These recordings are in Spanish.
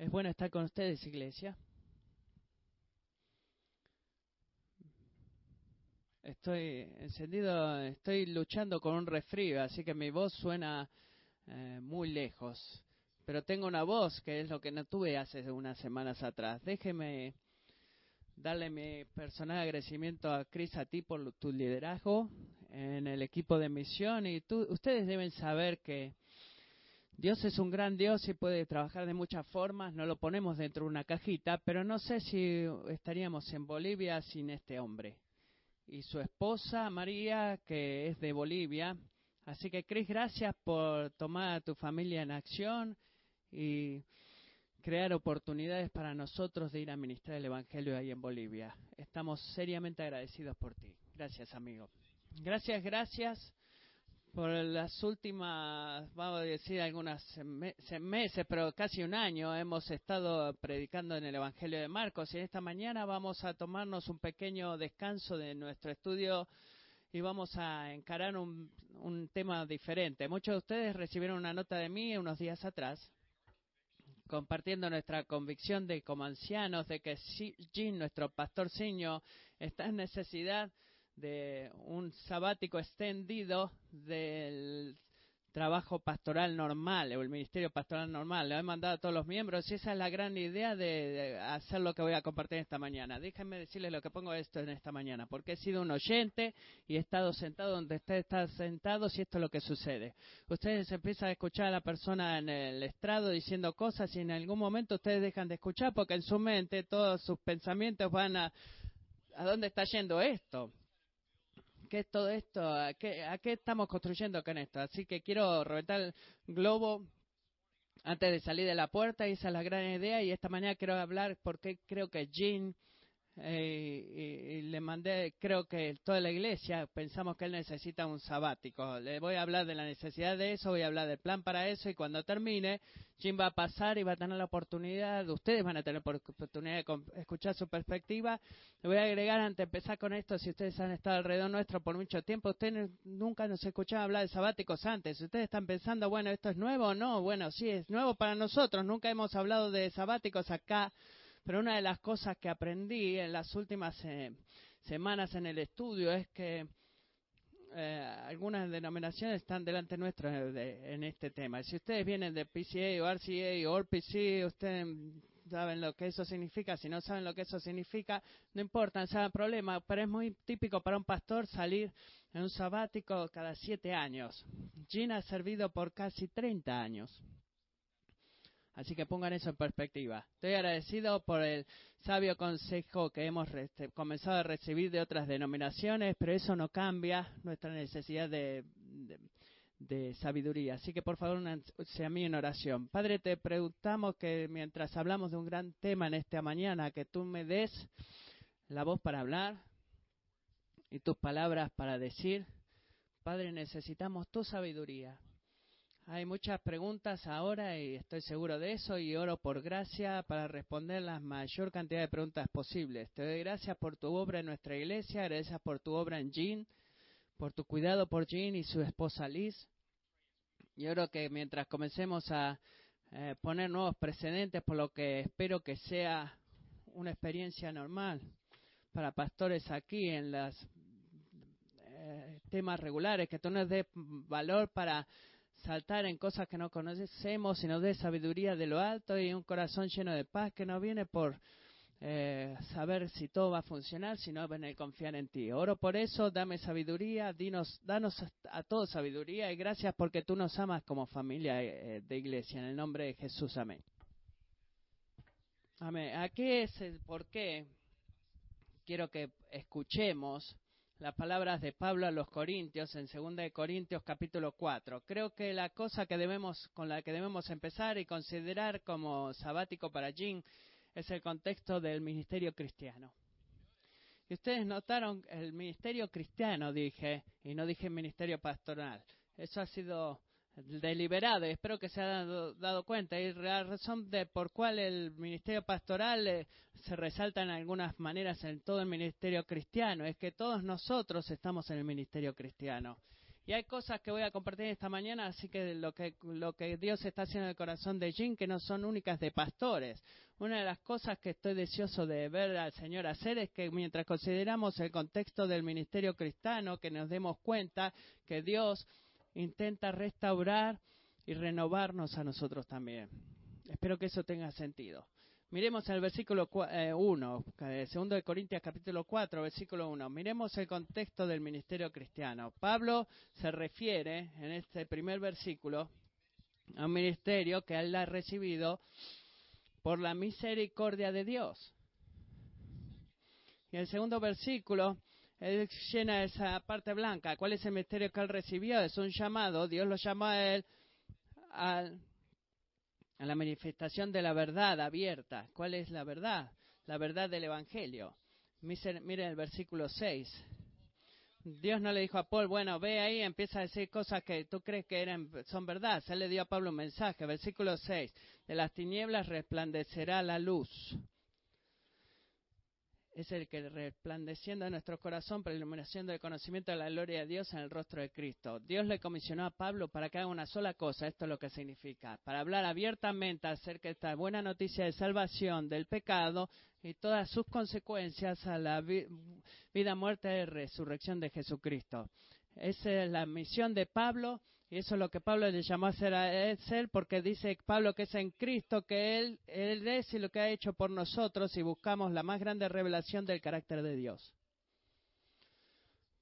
Es bueno estar con ustedes, iglesia. Estoy encendido, estoy luchando con un resfrío, así que mi voz suena eh, muy lejos. Pero tengo una voz que es lo que no tuve hace unas semanas atrás. Déjeme darle mi personal agradecimiento a Cris, a ti por tu liderazgo en el equipo de misión. Y tú, ustedes deben saber que Dios es un gran Dios y puede trabajar de muchas formas. No lo ponemos dentro de una cajita, pero no sé si estaríamos en Bolivia sin este hombre. Y su esposa, María, que es de Bolivia. Así que, Cris, gracias por tomar a tu familia en acción y crear oportunidades para nosotros de ir a ministrar el Evangelio ahí en Bolivia. Estamos seriamente agradecidos por ti. Gracias, amigo. Gracias, gracias por las últimas, vamos a decir, algunas meses, pero casi un año hemos estado predicando en el Evangelio de Marcos y esta mañana vamos a tomarnos un pequeño descanso de nuestro estudio y vamos a encarar un, un tema diferente. Muchos de ustedes recibieron una nota de mí unos días atrás compartiendo nuestra convicción de como ancianos de que Jim, nuestro pastor Siño, está en necesidad de un sabático extendido del trabajo pastoral normal o el ministerio pastoral normal. Le he mandado a todos los miembros y esa es la gran idea de, hacer lo que voy a compartir esta mañana. Déjenme decirles lo que pongo esto en esta mañana, porque he sido un oyente y he estado sentado donde usted está sentado y esto es lo que sucede. Ustedes empiezan a escuchar a la persona en el estrado diciendo cosas y en algún momento ustedes dejan de escuchar porque en su mente todos sus pensamientos van a ¿a dónde está yendo esto? ¿Qué es todo esto? ¿A qué, ¿A qué estamos construyendo con esto? Así que quiero reventar el globo antes de salir de la puerta esa es la gran idea y esta mañana quiero hablar porque creo que Jean eh, y, le mandé, creo que toda la iglesia pensamos que él necesita un sabático. Le voy a hablar de la necesidad de eso, voy a hablar del plan para eso y cuando termine, Jim va a pasar y va a tener la oportunidad, ustedes van a tener la oportunidad de escuchar su perspectiva. Le voy a agregar antes de empezar con esto, si ustedes han estado alrededor nuestro por mucho tiempo, ustedes nunca nos escuchaban hablar de sabáticos antes. Si ustedes están pensando, bueno, esto es nuevo o no, bueno, sí, es nuevo para nosotros, nunca hemos hablado de sabáticos acá pero una de las cosas que aprendí en las últimas eh, semanas en el estudio es que eh, algunas denominaciones están delante nuestro en este tema. Si ustedes vienen de PCA o RCA o RPC, ustedes saben lo que eso significa. Si no saben lo que eso significa, no importa, no hay problema. Pero es muy típico para un pastor salir en un sabático cada siete años. Gina ha servido por casi 30 años. Así que pongan eso en perspectiva. Estoy agradecido por el sabio consejo que hemos comenzado a recibir de otras denominaciones, pero eso no cambia nuestra necesidad de, sabiduría. Así que por favor, sea mí en oración. Padre, te preguntamos que mientras hablamos de un gran tema en esta mañana, que tú me des la voz para hablar y tus palabras para decir. Padre, necesitamos tu sabiduría hay muchas preguntas ahora y estoy seguro de eso y oro por gracia para responder la mayor cantidad de preguntas posibles. Te doy gracias por tu obra en nuestra iglesia, gracias por tu obra en Jean, por tu cuidado por Jean y su esposa Liz. Y oro que mientras comencemos a eh, poner nuevos precedentes, por lo que espero que sea una experiencia normal para pastores aquí en los eh, temas regulares, que tú nos des valor para saltar en cosas que no conocemos, sino de sabiduría de lo alto y un corazón lleno de paz que no viene por eh, saber si todo va a funcionar, sino viene confiar en ti. Oro por eso, dame sabiduría, dinos, danos a todos sabiduría y gracias porque tú nos amas como familia eh, de iglesia. En el nombre de Jesús, amén. Amén. Aquí es el por qué quiero que escuchemos las palabras de Pablo a los Corintios en 2 de Corintios capítulo 4. Creo que la cosa que debemos con la que debemos empezar y considerar como sabático para Jim es el contexto del ministerio cristiano. Y ustedes notaron el ministerio cristiano dije y no dije ministerio pastoral. Eso ha sido deliberado espero que se hayan dado, cuenta. Y la razón de por cual el ministerio pastoral eh, se resalta en algunas maneras en todo el ministerio cristiano es que todos nosotros estamos en el ministerio cristiano. Y hay cosas que voy a compartir esta mañana, así que lo que, lo que Dios está haciendo en el corazón de Jim, que no son únicas de pastores. Una de las cosas que estoy deseoso de ver al Señor hacer es que mientras consideramos el contexto del ministerio cristiano, que nos demos cuenta que Dios intenta restaurar y renovarnos a nosotros también. Espero que eso tenga sentido. Miremos el versículo 1, eh, segundo de Corintias capítulo 4, versículo 1. Miremos el contexto del ministerio cristiano. Pablo se refiere en este primer versículo a un ministerio que él ha recibido por la misericordia de Dios. Y el segundo versículo, él llena esa parte blanca. ¿Cuál es el ministerio que él recibió? Es un llamado. Dios lo llamó a él al a la manifestación de la verdad abierta. ¿Cuál es la verdad? La verdad del Evangelio. Miren el versículo 6. Dios no le dijo a Paul, bueno, ve ahí, empieza a decir cosas que tú crees que eran, son verdad. Él le dio a Pablo un mensaje, versículo 6. De las tinieblas resplandecerá la luz es el que resplandeciendo en nuestro corazón la iluminación del conocimiento de la gloria de Dios en el rostro de Cristo. Dios le comisionó a Pablo para que haga una sola cosa, esto es lo que significa, para hablar abiertamente acerca de esta buena noticia de salvación del pecado y todas sus consecuencias a la vida, muerte y resurrección de Jesucristo. Esa es la misión de Pablo y eso es lo que Pablo le llamó a hacer a él, porque dice Pablo que es en Cristo que él, es y lo que ha hecho por nosotros y buscamos la más grande revelación del carácter de Dios.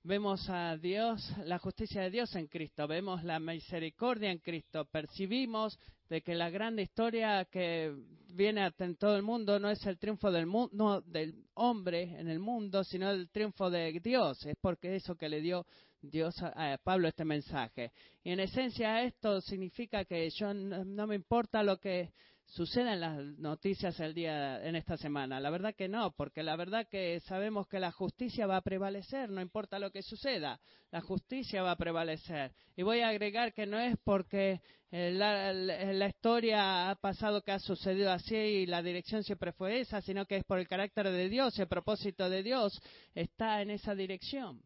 Vemos a Dios, la justicia de Dios en Cristo, vemos la misericordia en Cristo, percibimos de que la gran historia que viene en todo el mundo no es el triunfo del, mundo, del hombre en el mundo, sino el triunfo de Dios. Es porque eso que le dio Dios a, Pablo este mensaje. Y en esencia esto significa que yo no, me importa lo que suceda en las noticias el día en esta semana. La verdad que no, porque la verdad que sabemos que la justicia va a prevalecer, no importa lo que suceda, la justicia va a prevalecer. Y voy a agregar que no es porque eh, la, la, historia ha pasado que ha sucedido así y la dirección siempre fue esa, sino que es por el carácter de Dios, el propósito de Dios está en esa dirección.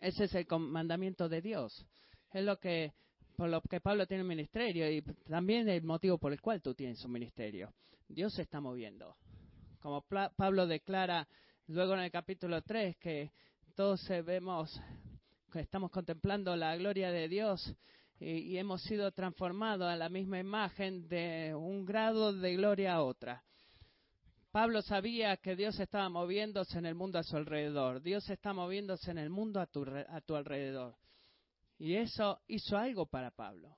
Ese es el mandamiento de Dios. Es lo que por lo que Pablo tiene un ministerio y también el motivo por el cual tú tienes un ministerio. Dios se está moviendo. Como Pablo declara luego en el capítulo 3 que todos vemos que estamos contemplando la gloria de Dios y, hemos sido transformados a la misma imagen de un grado de gloria a otra. Pablo sabía que Dios estaba moviéndose en el mundo a su alrededor. Dios está moviéndose en el mundo a tu, alrededor. Y eso hizo algo para Pablo.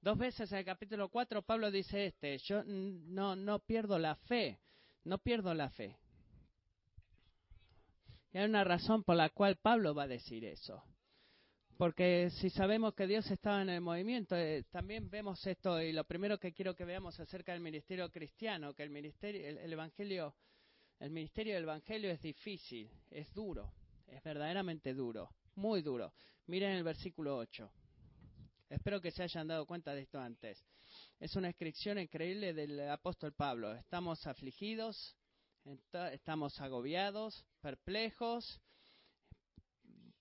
Dos veces en el capítulo 4 Pablo dice este, yo no, no pierdo la fe, no pierdo la fe. Y hay una razón por la cual Pablo va a decir eso. Porque si sabemos que Dios estaba en el movimiento, eh, también vemos esto y lo primero que quiero que veamos acerca del ministerio cristiano, que el ministerio, el, evangelio, el ministerio del evangelio es difícil, es duro, es verdaderamente duro, muy duro. Miren el versículo 8. Espero que se hayan dado cuenta de esto antes. Es una inscripción increíble del apóstol Pablo. Estamos afligidos, estamos agobiados, perplejos,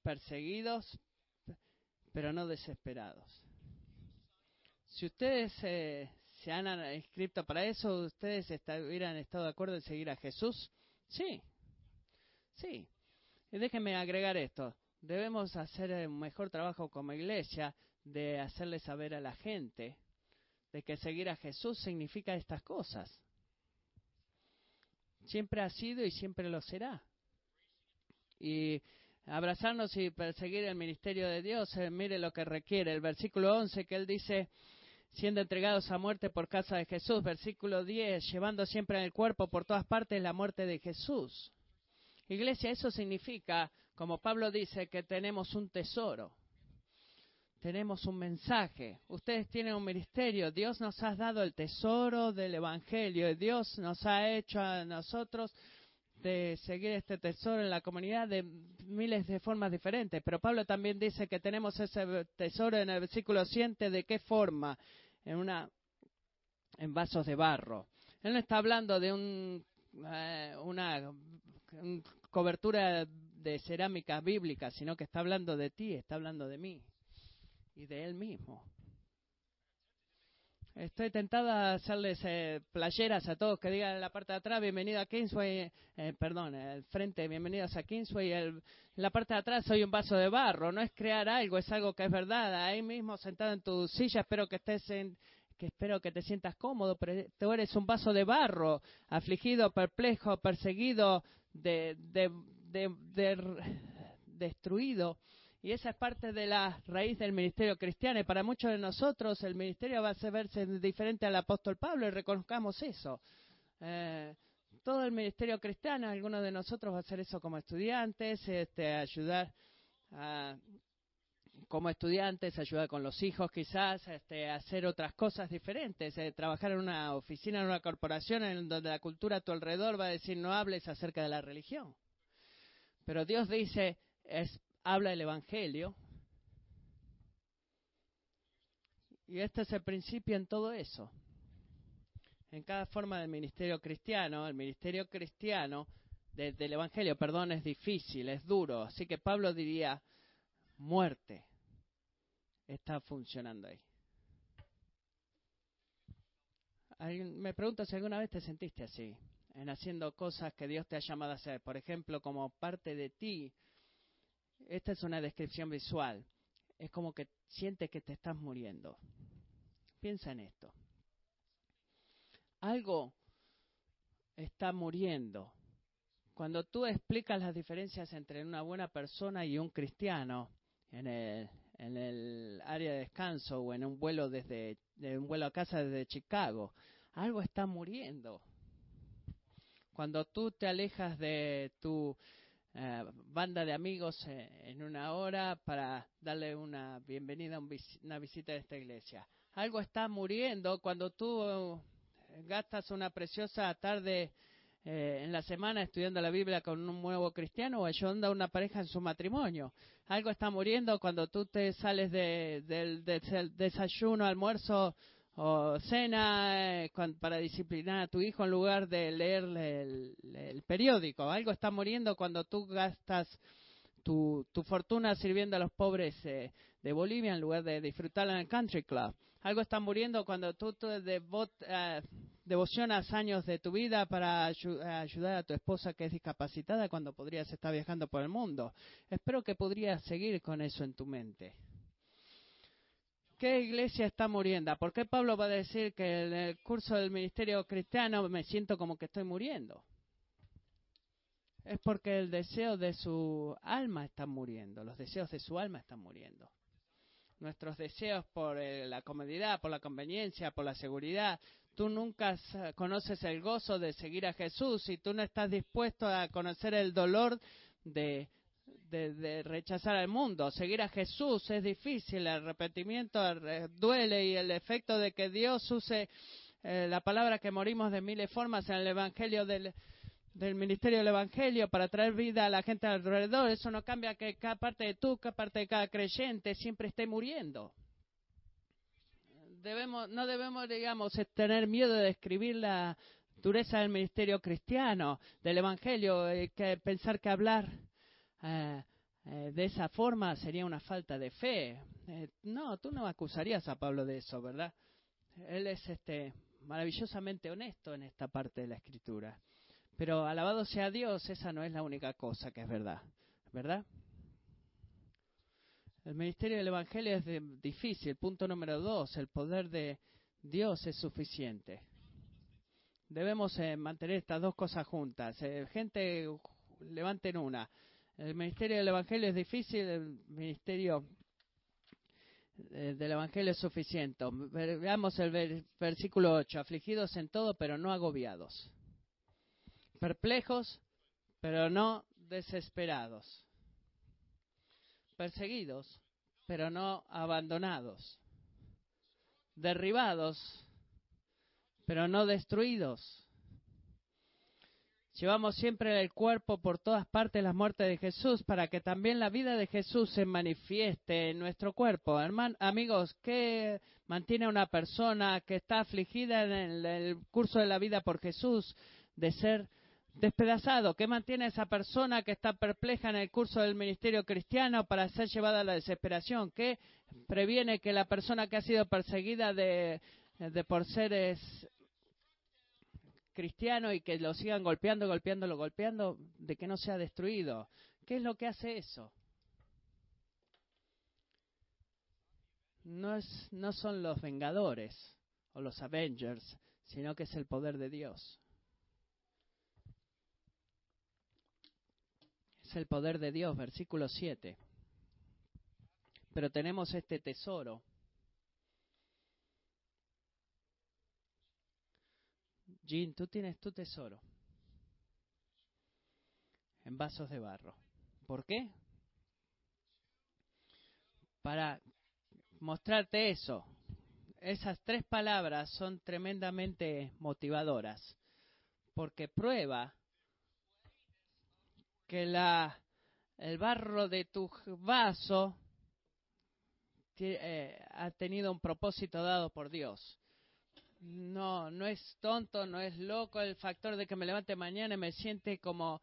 perseguidos, pero no desesperados. Si ustedes eh, se han inscrito para eso, ¿ustedes hubieran estado de acuerdo en seguir a Jesús? Sí, sí. Y déjenme agregar esto. Debemos hacer un mejor trabajo como iglesia de hacerle saber a la gente de que seguir a Jesús significa estas cosas. Siempre ha sido y siempre lo será. Y abrazarnos y perseguir el ministerio de Dios, eh, mire lo que requiere. El versículo 11 que él dice, siendo entregados a muerte por causa de Jesús. Versículo 10, llevando siempre en el cuerpo por todas partes la muerte de Jesús. Iglesia, eso significa, como Pablo dice, que tenemos un tesoro. Tenemos un mensaje. Ustedes tienen un ministerio. Dios nos ha dado el tesoro del Evangelio. Dios nos ha hecho a nosotros de seguir este tesoro en la comunidad de miles de formas diferentes. Pero Pablo también dice que tenemos ese tesoro en el versículo 7 de qué forma, en una en vasos de barro. Él no está hablando de un, eh, una cobertura de cerámica bíblica, sino que está hablando de ti, está hablando de mí y de Él mismo. Estoy tentada a hacerles eh, playeras a todos que digan en la parte de atrás, bienvenido a Kingsway, eh, perdón, el frente, bienvenidos a Kingsway. en la parte de atrás soy un vaso de barro, no es crear algo, es algo que es verdad. Ahí mismo sentado en tu silla, espero que estés en, que espero que te sientas cómodo, pero tú eres un vaso de barro, afligido, perplejo, perseguido, de, de, de, destruido. Y esa es parte de la raíz del ministerio cristiano. Y para muchos de nosotros el ministerio va a verse diferente al apóstol Pablo y reconozcamos eso. Eh, todo el ministerio cristiano, algunos de nosotros va a hacer eso como estudiantes, este, ayudar a, como estudiantes, ayudar con los hijos quizás, este, hacer otras cosas diferentes, eh, trabajar en una oficina, en una corporación en donde la cultura a tu alrededor va a decir no hables acerca de la religión. Pero Dios dice, es habla el Evangelio. Y este es el principio en todo eso. En cada forma del ministerio cristiano, el ministerio cristiano del Evangelio, perdón, es difícil, es duro. Así que Pablo diría, muerte está funcionando ahí. Me pregunto si alguna vez te sentiste así, en haciendo cosas que Dios te ha llamado a hacer. Por ejemplo, como parte de ti, esta es una descripción visual. Es como que sientes que te estás muriendo. Piensa en esto. Algo está muriendo. Cuando tú explicas las diferencias entre una buena persona y un cristiano en el, en el área de descanso o en un vuelo desde un vuelo a casa desde Chicago, algo está muriendo. Cuando tú te alejas de tu eh, banda de amigos eh, en una hora para darle una bienvenida, una visita a esta iglesia. Algo está muriendo cuando tú eh, gastas una preciosa tarde en la semana estudiando la Biblia con un nuevo cristiano o ayudando a una pareja en su matrimonio. Algo está muriendo cuando tú te sales de, del desayuno, almuerzo o cena eh, para disciplinar a tu hijo en lugar de leer el, periódico. Algo está muriendo cuando tú gastas tu, fortuna sirviendo a los pobres eh, de Bolivia en lugar de disfrutarla en el country club. Algo está muriendo cuando tú te uh, devocionas años de tu vida para ayudar a tu esposa que es discapacitada cuando podrías estar viajando por el mundo. Espero que podrías seguir con eso en tu mente. ¿Qué iglesia está muriendo? ¿Por qué Pablo va a decir que en el curso del ministerio cristiano me siento como que estoy muriendo? Es porque el deseo de su alma está muriendo, los deseos de su alma están muriendo. Nuestros deseos por eh, la comodidad, por la conveniencia, por la seguridad. Tú nunca conoces el gozo de seguir a Jesús y tú no estás dispuesto a conocer el dolor de de, rechazar al mundo. Seguir a Jesús es difícil, el arrepentimiento duele y el efecto de que Dios use eh, la palabra que morimos de miles formas en el Evangelio del, del ministerio del Evangelio para traer vida a la gente alrededor, eso no cambia que cada parte de tú, cada parte de cada creyente siempre esté muriendo. Debemos, no debemos, digamos, tener miedo de describir la dureza del ministerio cristiano, del Evangelio, eh, que pensar que hablar eh, eh, de esa forma sería una falta de fe. Eh, no, tú no acusarías a Pablo de eso, ¿verdad? Él es este maravillosamente honesto en esta parte de la escritura. Pero alabado sea Dios, esa no es la única cosa que es verdad, ¿verdad? El ministerio del Evangelio es difícil. Punto número dos, el poder de Dios es suficiente. Debemos mantener estas dos cosas juntas. gente, levanten una. El ministerio del Evangelio es difícil, el ministerio eh, del Evangelio es suficiente. Veamos el versículo 8. Afligidos en todo, pero no agobiados. Perplejos, pero no desesperados. Perseguidos, pero no abandonados. Derribados, pero no destruidos Llevamos siempre el cuerpo por todas partes la muerte de Jesús para que también la vida de Jesús se manifieste en nuestro cuerpo. Hermanos, amigos, ¿qué mantiene a una persona que está afligida en el, curso de la vida por Jesús de ser despedazado, que mantiene a esa persona que está perpleja en el curso del ministerio cristiano para ser llevada a la desesperación, que previene que la persona que ha sido perseguida de, de por seres cristianos y que lo sigan golpeando, golpeándolo, golpeando, de que no sea destruido. ¿Qué es lo que hace eso? No, es, no son los vengadores o los Avengers, sino que es el poder de Dios. Es el poder de Dios, versículo 7. Pero tenemos este tesoro. Jean, tú tienes tu tesoro en vasos de barro. ¿Por qué? Para mostrarte eso, esas tres palabras son tremendamente motivadoras, porque prueba que la, el barro de tu vaso eh, ha tenido un propósito dado por Dios. No, no es tonto, no es loco el factor de que me levante mañana y me siente como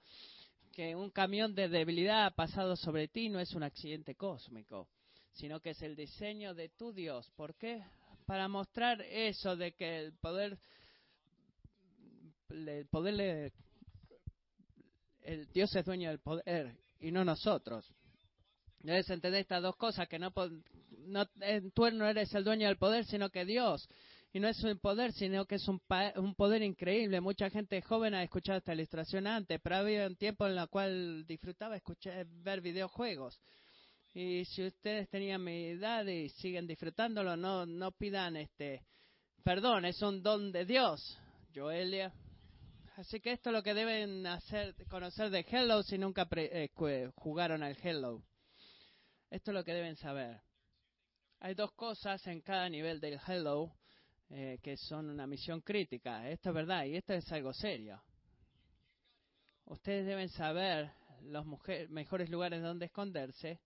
que un camión de debilidad ha pasado sobre ti, no es un accidente cósmico, sino que es el diseño de tu Dios. ¿Por qué? para mostrar eso de que el poder, el poder, el Dios es dueño del poder y no nosotros. Debes entender estas dos cosas, que no, no, tú no eres el dueño del poder, sino que Dios. Y no es un poder, sino que es un, un poder increíble. Mucha gente joven ha escuchado esta ilustración antes, pero había un tiempo en el cual disfrutaba escuchar, ver videojuegos. Y si ustedes tenían mi edad y siguen disfrutándolo, no, no pidan este perdón, es un don de Dios, Joelia. Así que esto es lo que deben hacer, conocer de Hello si nunca eh, jugaron al Hello. Esto es lo que deben saber. Hay dos cosas en cada nivel del Hello eh, que son una misión crítica. Esto es verdad y esto es algo serio. Ustedes deben saber los mejores lugares donde esconderse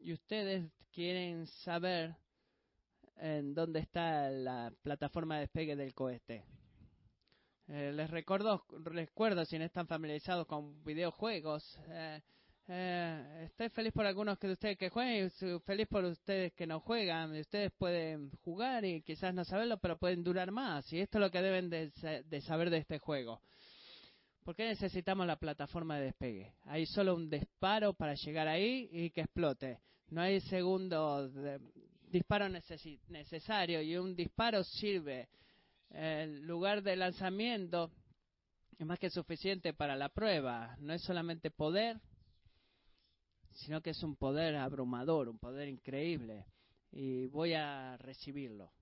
y ustedes quieren saber en dónde está la plataforma de despegue del cohete. Eh, les recuerdo, recuerdo si no están familiarizados con videojuegos. Eh, eh, estoy feliz por algunos de ustedes que jueguen y feliz por ustedes que no juegan. Ustedes pueden jugar y quizás no saberlo, pero pueden durar más. Y esto es lo que deben de saber de este juego. ¿Por qué necesitamos la plataforma de despegue? Hay solo un disparo para llegar ahí y que explote. No hay segundo disparo necesario y un disparo sirve. El lugar de lanzamiento es más que suficiente para la prueba. No es solamente poder, sino que es un poder abrumador, un poder increíble. Y voy a recibirlo.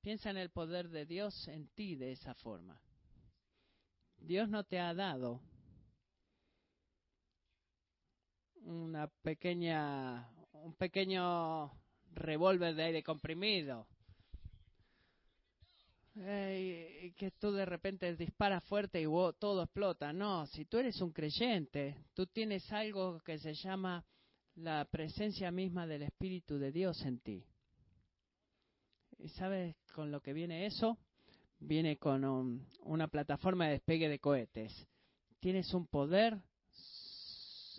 Piensa en el poder de Dios en ti de esa forma. Dios no te ha dado una pequeña, un pequeño revólver de aire comprimido. Y que tú de repente disparas fuerte y todo explota. No, si tú eres un creyente, tú tienes algo que se llama la presencia misma del Espíritu de Dios en ti. ¿Y sabes con lo que viene eso? viene con una plataforma de despegue de cohetes. Tienes un poder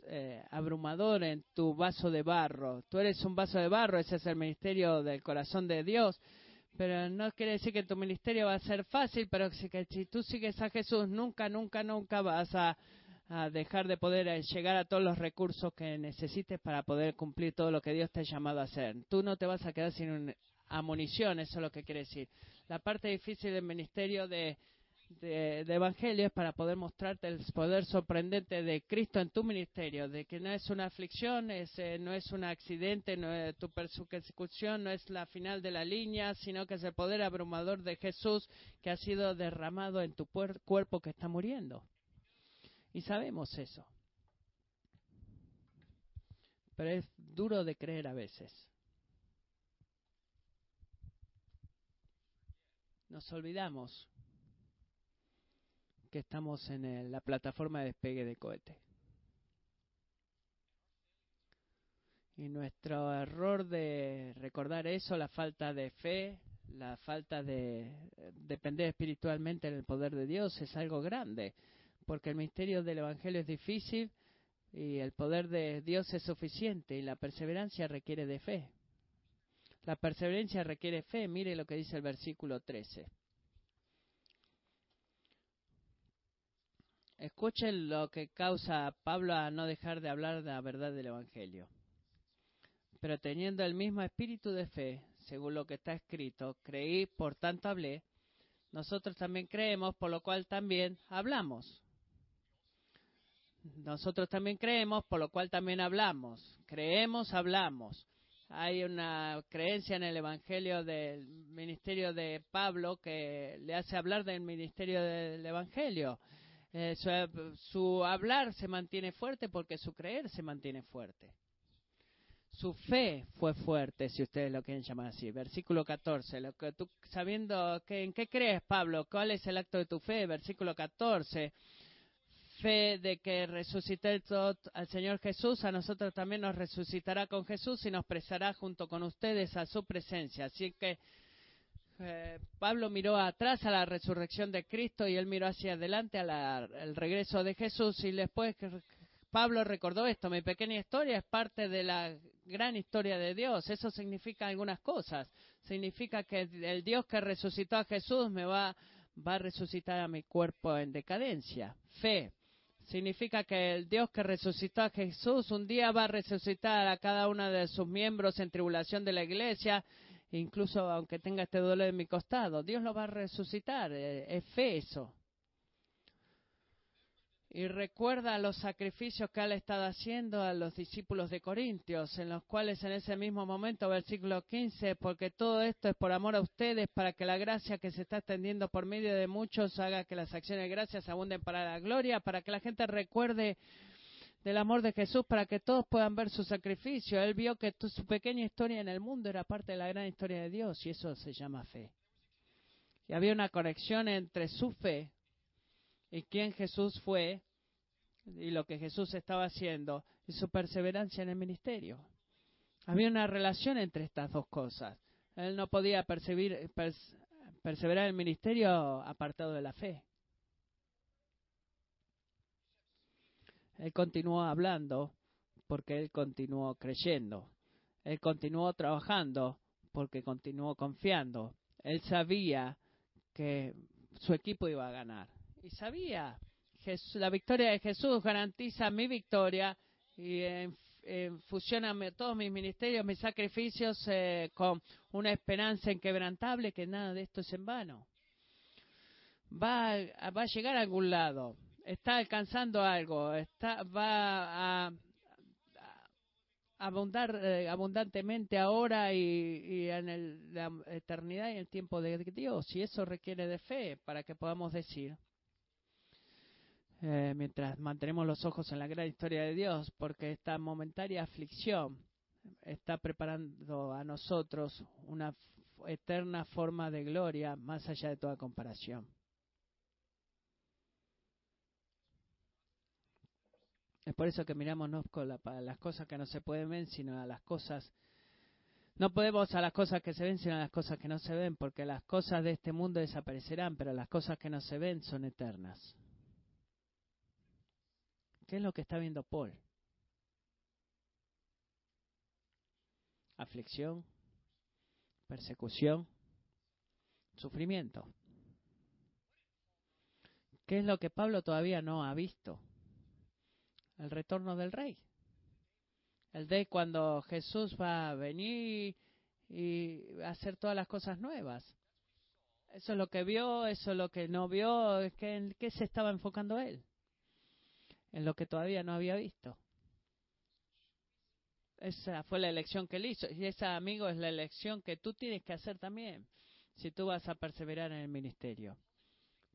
eh, abrumador en tu vaso de barro. Tú eres un vaso de barro, ese es el ministerio del corazón de Dios. Pero no quiere decir que tu ministerio va a ser fácil, pero si, que si tú sigues a Jesús, nunca, nunca, nunca vas a, dejar de poder eh, llegar a todos los recursos que necesites para poder cumplir todo lo que Dios te ha llamado a hacer. Tú no te vas a quedar sin un, amunición, eso es lo que quiere decir. La parte difícil del ministerio de, de, Evangelio es para poder mostrarte el poder sorprendente de Cristo en tu ministerio, de que no es una aflicción, es, eh, no es un accidente, no es, tu persecución no es la final de la línea, sino que es el poder abrumador de Jesús que ha sido derramado en tu cuerpo que está muriendo. Y sabemos eso. Pero es duro de creer a veces. nos olvidamos que estamos en la plataforma de despegue de cohete. Y nuestro error de recordar eso, la falta de fe, la falta de depender espiritualmente en el poder de Dios es algo grande, porque el misterio del Evangelio es difícil y el poder de Dios es suficiente y la perseverancia requiere de fe. La perseverancia requiere fe. Mire lo que dice el versículo 13. Escuchen lo que causa a Pablo a no dejar de hablar de la verdad del Evangelio. Pero teniendo el mismo espíritu de fe, según lo que está escrito, creí, por tanto hablé, nosotros también creemos, por lo cual también hablamos. Nosotros también creemos, por lo cual también hablamos. Creemos, hablamos. Hay una creencia en el Evangelio del ministerio de Pablo que le hace hablar del ministerio del Evangelio. Eh, su, hablar se mantiene fuerte porque su creer se mantiene fuerte. Su fe fue fuerte, si ustedes lo quieren llamar así. Versículo 14. Lo que tú, sabiendo que, en qué crees, Pablo, cuál es el acto de tu fe. Versículo 14 fe de que resucité al Señor Jesús, a nosotros también nos resucitará con Jesús y nos presará junto con ustedes a su presencia. Así que eh, Pablo miró atrás a la resurrección de Cristo y él miró hacia adelante al regreso de Jesús y después Pablo recordó esto, mi pequeña historia es parte de la gran historia de Dios. Eso significa algunas cosas. Significa que el Dios que resucitó a Jesús me va, va a resucitar a mi cuerpo en decadencia. Fe significa que el Dios que resucitó a Jesús un día va a resucitar a cada uno de sus miembros en tribulación de la iglesia, incluso aunque tenga este dolor en mi costado. Dios lo va a resucitar, eh, es fe eso y recuerda los sacrificios que él estado haciendo a los discípulos de Corintios, en los cuales en ese mismo momento, versículo 15, porque todo esto es por amor a ustedes, para que la gracia que se está extendiendo por medio de muchos haga que las acciones de gracias abunden para la gloria, para que la gente recuerde del amor de Jesús, para que todos puedan ver su sacrificio. Él vio que su pequeña historia en el mundo era parte de la gran historia de Dios, y eso se llama fe. Y había una conexión entre su fe y quién Jesús fue y lo que Jesús estaba haciendo y su perseverancia en el ministerio. Había una relación entre estas dos cosas. Él no podía perseverar en el ministerio apartado de la fe. Él continuó hablando porque él continuó creyendo. Él continuó trabajando porque continuó confiando. Él sabía que su equipo iba a ganar. Y sabía la victoria de Jesús garantiza mi victoria y fusiona todos mis ministerios, mis sacrificios eh, con una esperanza inquebrantable que nada de esto es en vano. Va, va a llegar a algún lado, está alcanzando algo, está, va a, abundar eh, abundantemente ahora y, en la eternidad y el tiempo de Dios. Y eso requiere de fe para que podamos decir, eh, mientras mantenemos los ojos en la gran historia de Dios, porque esta momentaria aflicción está preparando a nosotros una eterna forma de gloria más allá de toda comparación. Es por eso que miramos no con las cosas que no se pueden ver, sino a las cosas. No podemos a las cosas que se ven, sino a las cosas que no se ven, porque las cosas de este mundo desaparecerán, pero las cosas que no se ven son eternas. ¿Qué es lo que está viendo Paul? Aflicción, persecución, sufrimiento. ¿Qué es lo que Pablo todavía no ha visto? El retorno del rey. El de cuando Jesús va a venir y hacer todas las cosas nuevas. Eso es lo que vio, eso es lo que no vio, es que en qué se estaba enfocando él en lo que todavía no había visto. Esa fue la elección que él hizo. Y esa, amigo, es la elección que tú tienes que hacer también, si tú vas a perseverar en el ministerio.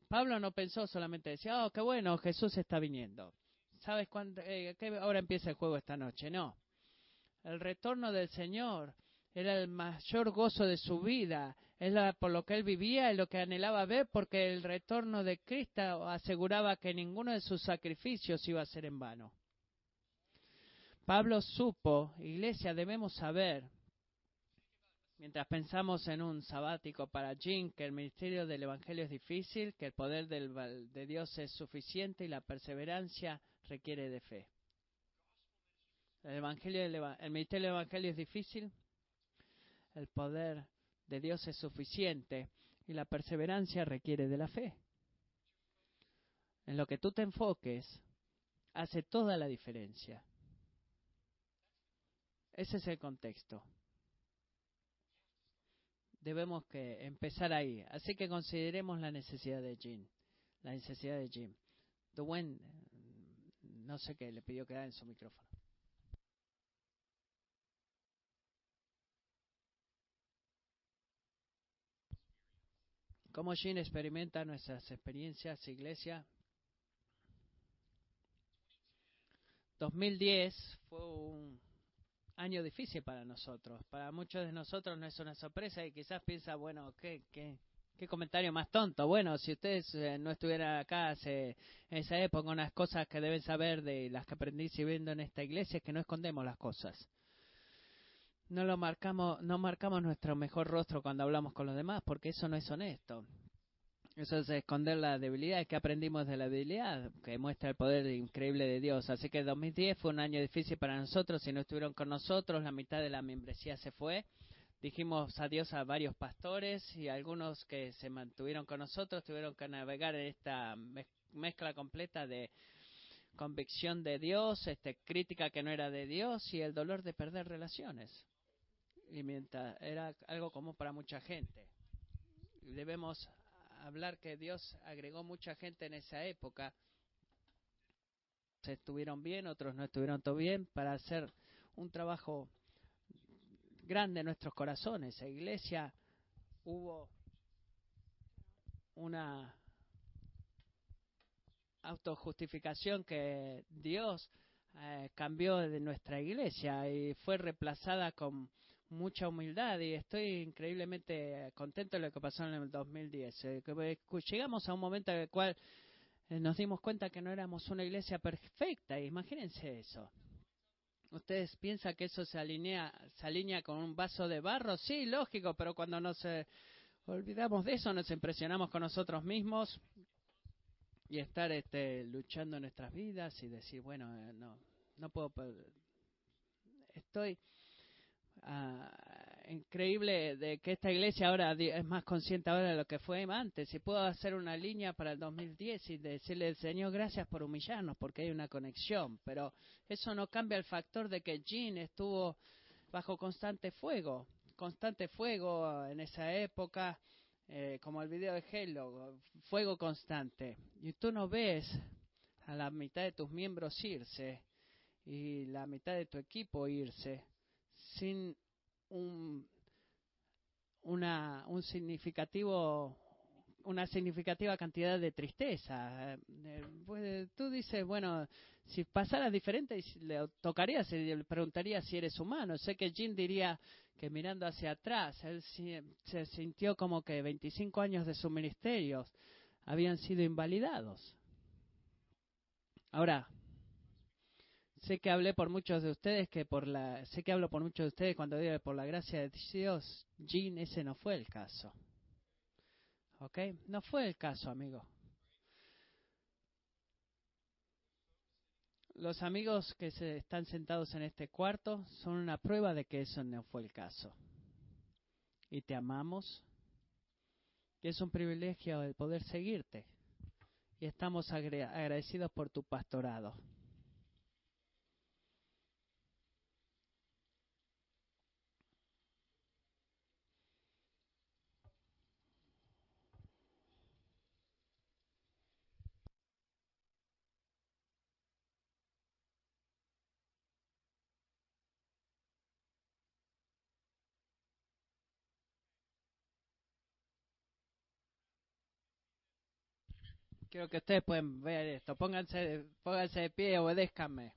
Pablo no pensó solamente decía, oh, qué bueno, Jesús está viniendo. ¿Sabes cuándo, eh, qué hora empieza el juego esta noche? No. El retorno del Señor era el mayor gozo de su vida, es por lo que él vivía y lo que anhelaba ver, porque el retorno de Cristo aseguraba que ninguno de sus sacrificios iba a ser en vano. Pablo supo, iglesia, debemos saber, Mientras pensamos en un sabático para Jean, que el ministerio del Evangelio es difícil, que el poder del, de Dios es suficiente y la perseverancia requiere de fe. El, ministerio del Evangelio es difícil, el poder de Dios es suficiente y la perseverancia requiere de la fe. En lo que tú te enfoques hace toda la diferencia. Ese es el contexto. Debemos que empezar ahí. Así que consideremos la necesidad de Jim. La necesidad de Jim. Dwayne, no sé qué, le pidió quedar en su micrófono. ¿Cómo Jim experimenta nuestras experiencias, iglesia? 2010 fue un año difícil para nosotros. Para muchos de nosotros no es una sorpresa y quizás piensa, bueno, ¿qué, qué, qué comentario más tonto? Bueno, si ustedes eh, no estuvieran acá hace, esa época, unas cosas que deben saber de las que aprendí sirviendo en esta iglesia es que no escondemos las cosas. No lo marcamos, no marcamos nuestro mejor rostro cuando hablamos con los demás, porque eso no es honesto. Eso es esconder la debilidad. que aprendimos de la debilidad? Que muestra el poder increíble de Dios. Así que 2010 fue un año difícil para nosotros. Si no estuvieron con nosotros, la mitad de la membresía se fue. Dijimos adiós a varios pastores y algunos que se mantuvieron con nosotros tuvieron que navegar en esta mezcla completa de convicción de Dios, este, crítica que no era de Dios y el dolor de perder relaciones. Y mientras era algo común para mucha gente. Debemos hablar que Dios agregó mucha gente en esa época. Se estuvieron bien, otros no estuvieron todo bien, para hacer un trabajo grande en nuestros corazones. La iglesia hubo una autojustificación que Dios eh, cambió de nuestra iglesia y fue reemplazada con mucha humildad y estoy increíblemente contento de lo que pasó en el 2010. Eh, llegamos a un momento en el cual eh, nos dimos cuenta que no éramos una iglesia perfecta. Imagínense eso. ¿Ustedes piensan que eso se alinea, se alinea con un vaso de barro? Sí, lógico, pero cuando nos eh, olvidamos de eso, nos impresionamos con nosotros mismos y estar este, luchando en nuestras vidas y decir, bueno, no, no puedo, estoy Ah, increíble de que esta iglesia ahora es más consciente ahora de lo que fue antes. Si puedo hacer una línea para el 2010 y decirle al Señor gracias por humillarnos porque hay una conexión, pero eso no cambia el factor de que Jean estuvo bajo constante fuego, constante fuego en esa época, eh, como el video de Halo, fuego constante. Y tú no ves a la mitad de tus miembros irse y la mitad de tu equipo irse sin un, una, un significativo una significativa cantidad de tristeza. Eh, pues, tú dices, bueno, si pasara diferente, le tocaría, le preguntaría si eres humano. Sé que Jim diría que mirando hacia atrás, él se sintió como que 25 años de su ministerio habían sido invalidados. Ahora, sé que hablé por muchos de ustedes que por la sé que hablo por muchos de ustedes cuando digo por la gracia de Dios. Jean ese no fue el caso. ¿ok? no fue el caso amigo. Los amigos que se están sentados en este cuarto son una prueba de que eso no fue el caso. Y te amamos y es un privilegio el poder seguirte. Y estamos agradecidos por tu pastorado Quiero que ustedes pueden ver esto. Pónganse, pónganse de pie, obedézcanme.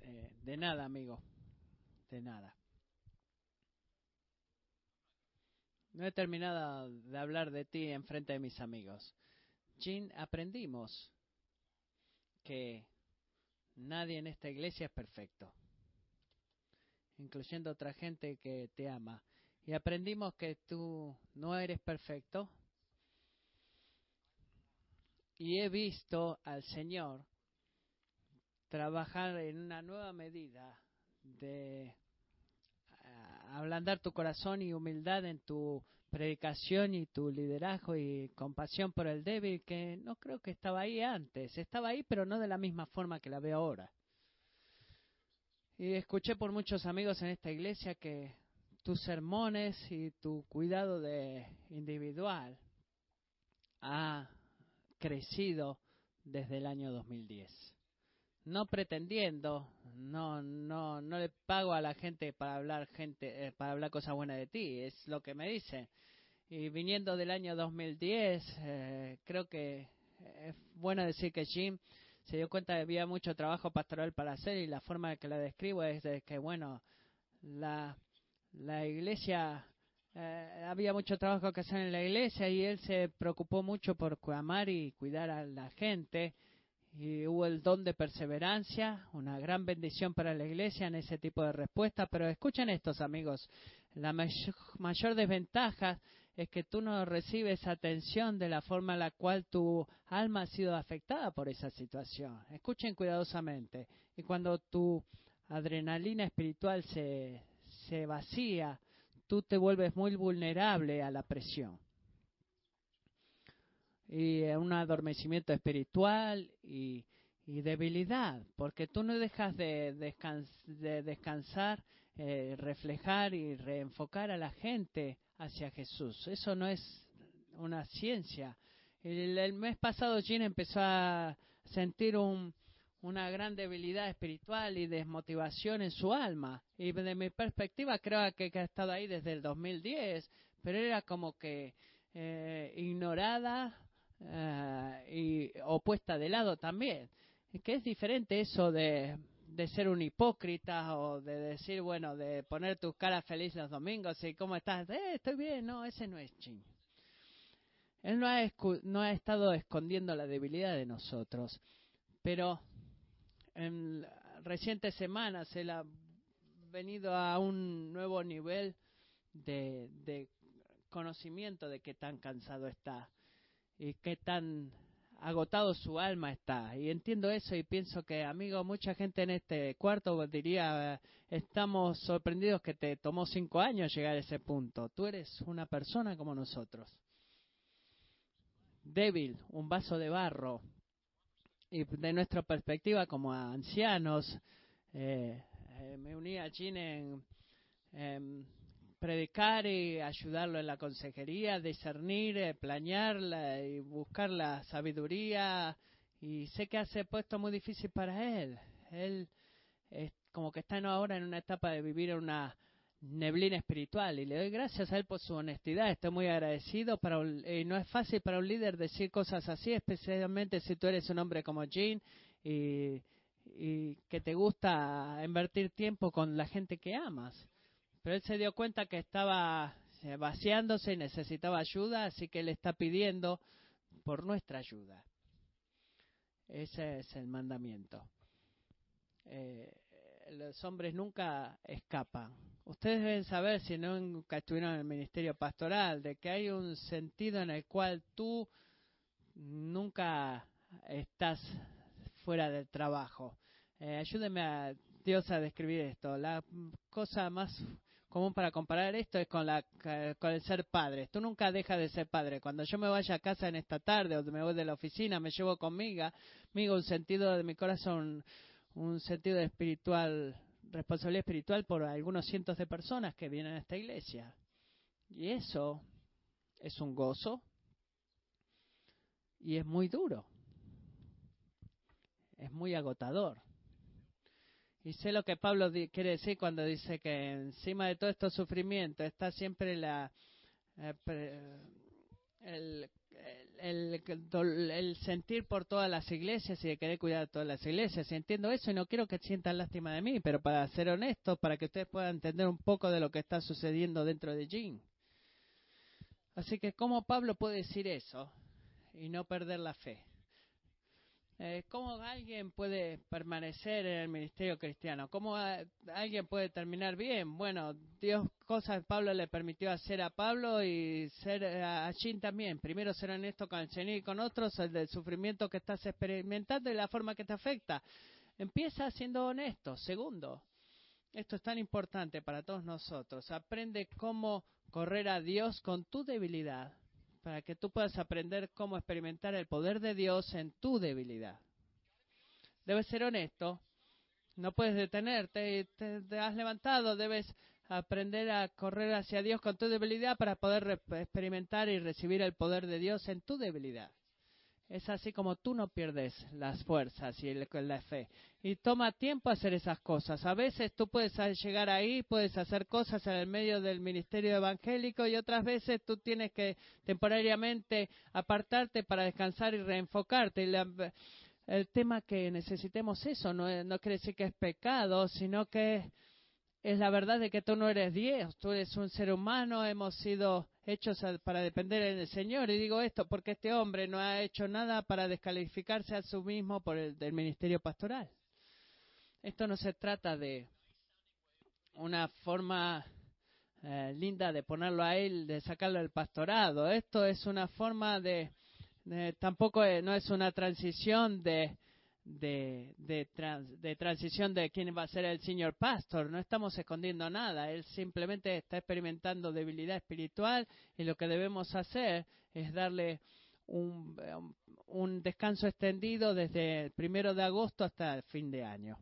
Eh, de nada, amigo. De nada. No he terminado de hablar de ti en frente de mis amigos. Jean, aprendimos que nadie en esta iglesia es perfecto, incluyendo otra gente que te ama. Y aprendimos que tú no eres perfecto. Y he visto al Señor trabajar en una nueva medida de ablandar tu corazón y humildad en tu predicación y tu liderazgo y compasión por el débil que no creo que estaba ahí antes. Estaba ahí, pero no de la misma forma que la veo ahora. Y escuché por muchos amigos en esta iglesia que tus sermones y tu cuidado de individual ha crecido desde el año 2010 no pretendiendo, no, no, no le pago a la gente para hablar gente, eh, para hablar cosas buenas de ti, es lo que me dicen. Y viniendo del año 2010, eh, creo que es bueno decir que Jim se dio cuenta de que había mucho trabajo pastoral para hacer y la forma que la describo es de que, bueno, la, la iglesia, eh, había mucho trabajo que hacer en la iglesia y él se preocupó mucho por amar y cuidar a la gente y hubo el don de perseverancia, una gran bendición para la iglesia en ese tipo de respuesta. Pero escuchen estos amigos, la mayor desventaja es que tú no recibes atención de la forma en la cual tu alma ha sido afectada por esa situación. Escuchen cuidadosamente. Y cuando tu adrenalina espiritual se, se vacía, tú te vuelves muy vulnerable a la presión y un adormecimiento espiritual y, debilidad, porque tú no dejas de, descansar, eh, reflejar y reenfocar a la gente hacia Jesús. Eso no es una ciencia. El, mes pasado Jean empezó a sentir una gran debilidad espiritual y desmotivación en su alma. Y de mi perspectiva creo que, ha estado ahí desde el 2010, pero era como que eh, ignorada uh, y opuesta de lado también. Que es diferente eso de, de ser un hipócrita o de decir, bueno, de poner tus caras felices los domingos y cómo estás, eh, estoy bien, no, ese no es ching. Él no ha, no ha estado escondiendo la debilidad de nosotros, pero en recientes semanas él ha venido a un nuevo nivel de, de conocimiento de qué tan cansado está y qué tan agotado su alma está. Y entiendo eso y pienso que, amigo, mucha gente en este cuarto diría, estamos sorprendidos que te tomó cinco años llegar a ese punto. Tú eres una persona como nosotros. Débil, un vaso de barro. Y de nuestra perspectiva como ancianos, eh, eh, me uní a Gene en predicar y ayudarlo en la consejería, discernir, eh, planear y buscar la sabiduría. Y sé que hace puesto muy difícil para él. Él es como que está ahora en una etapa de vivir una neblina espiritual y le doy gracias a él por su honestidad. Estoy muy agradecido. Para y no es fácil para un líder decir cosas así, especialmente si tú eres un hombre como Jean y que te gusta invertir tiempo con la gente que amas. Pero él se dio cuenta que estaba eh, vaciándose y necesitaba ayuda, así que le está pidiendo por nuestra ayuda. Ese es el mandamiento. Eh, los hombres nunca escapan. Ustedes deben saber, si nunca estuvieron en el ministerio pastoral, de que hay un sentido en el cual tú nunca estás fuera del trabajo. Eh, ayúdeme a Dios a describir esto. La cosa más común para comparar esto es con, la, con el ser padre. Tú nunca dejas de ser padre. Cuando yo me vaya a casa en esta tarde o me voy de la oficina, me llevo conmigo, conmigo un sentido de mi corazón, un sentido espiritual, responsabilidad espiritual por algunos cientos de personas que vienen a esta iglesia. Y eso es un gozo y es muy duro. Es muy agotador. Y sé lo que Pablo quiere decir cuando dice que encima de todo estos sufrimiento está siempre la, eh, el sentir por todas las iglesias y de querer cuidar de todas las iglesias. Entiendo eso y no quiero que sientan lástima de mí, pero para ser honesto, para que ustedes puedan entender un poco de lo que está sucediendo dentro de Jean. Así que, ¿cómo Pablo puede decir eso y no perder la fe? Eh, ¿Cómo alguien puede permanecer en el ministerio cristiano? ¿Cómo alguien puede terminar bien? Bueno, Dios cosas Pablo le permitió hacer a Pablo y ser a Jim también. Primero ser honesto con el Señor y con otros, el del sufrimiento que estás experimentando y la forma que te afecta. Empieza siendo honesto. Segundo, esto es tan importante para todos nosotros. Aprende cómo correr a Dios con tu debilidad para que tú puedas aprender cómo experimentar el poder de Dios en tu debilidad. Debes ser honesto, no puedes detenerte, te, te has levantado, debes aprender a correr hacia Dios con tu debilidad para poder experimentar y recibir el poder de Dios en tu debilidad. Es así como tú no pierdes las fuerzas y la fe. Y toma tiempo hacer esas cosas. A veces tú puedes llegar ahí, puedes hacer cosas en el medio del ministerio evangélico y otras veces tú tienes que temporariamente apartarte para descansar y reenfocarte. el tema que necesitemos eso no, no quiere decir que es pecado, sino que es la verdad de que tú no eres Dios, tú eres un ser humano, hemos sido hechos para depender del Señor. Y digo esto porque este hombre no ha hecho nada para descalificarse a sí mismo por el del ministerio pastoral. Esto no se trata de una forma eh, linda de ponerlo a él, de sacarlo del pastorado. Esto es una forma de, tampoco no es una transición de de, de, transición de quién va a ser el señor pastor. No estamos escondiendo nada. Él simplemente está experimentando debilidad espiritual y lo que debemos hacer es darle un, un descanso extendido desde el primero de agosto hasta el fin de año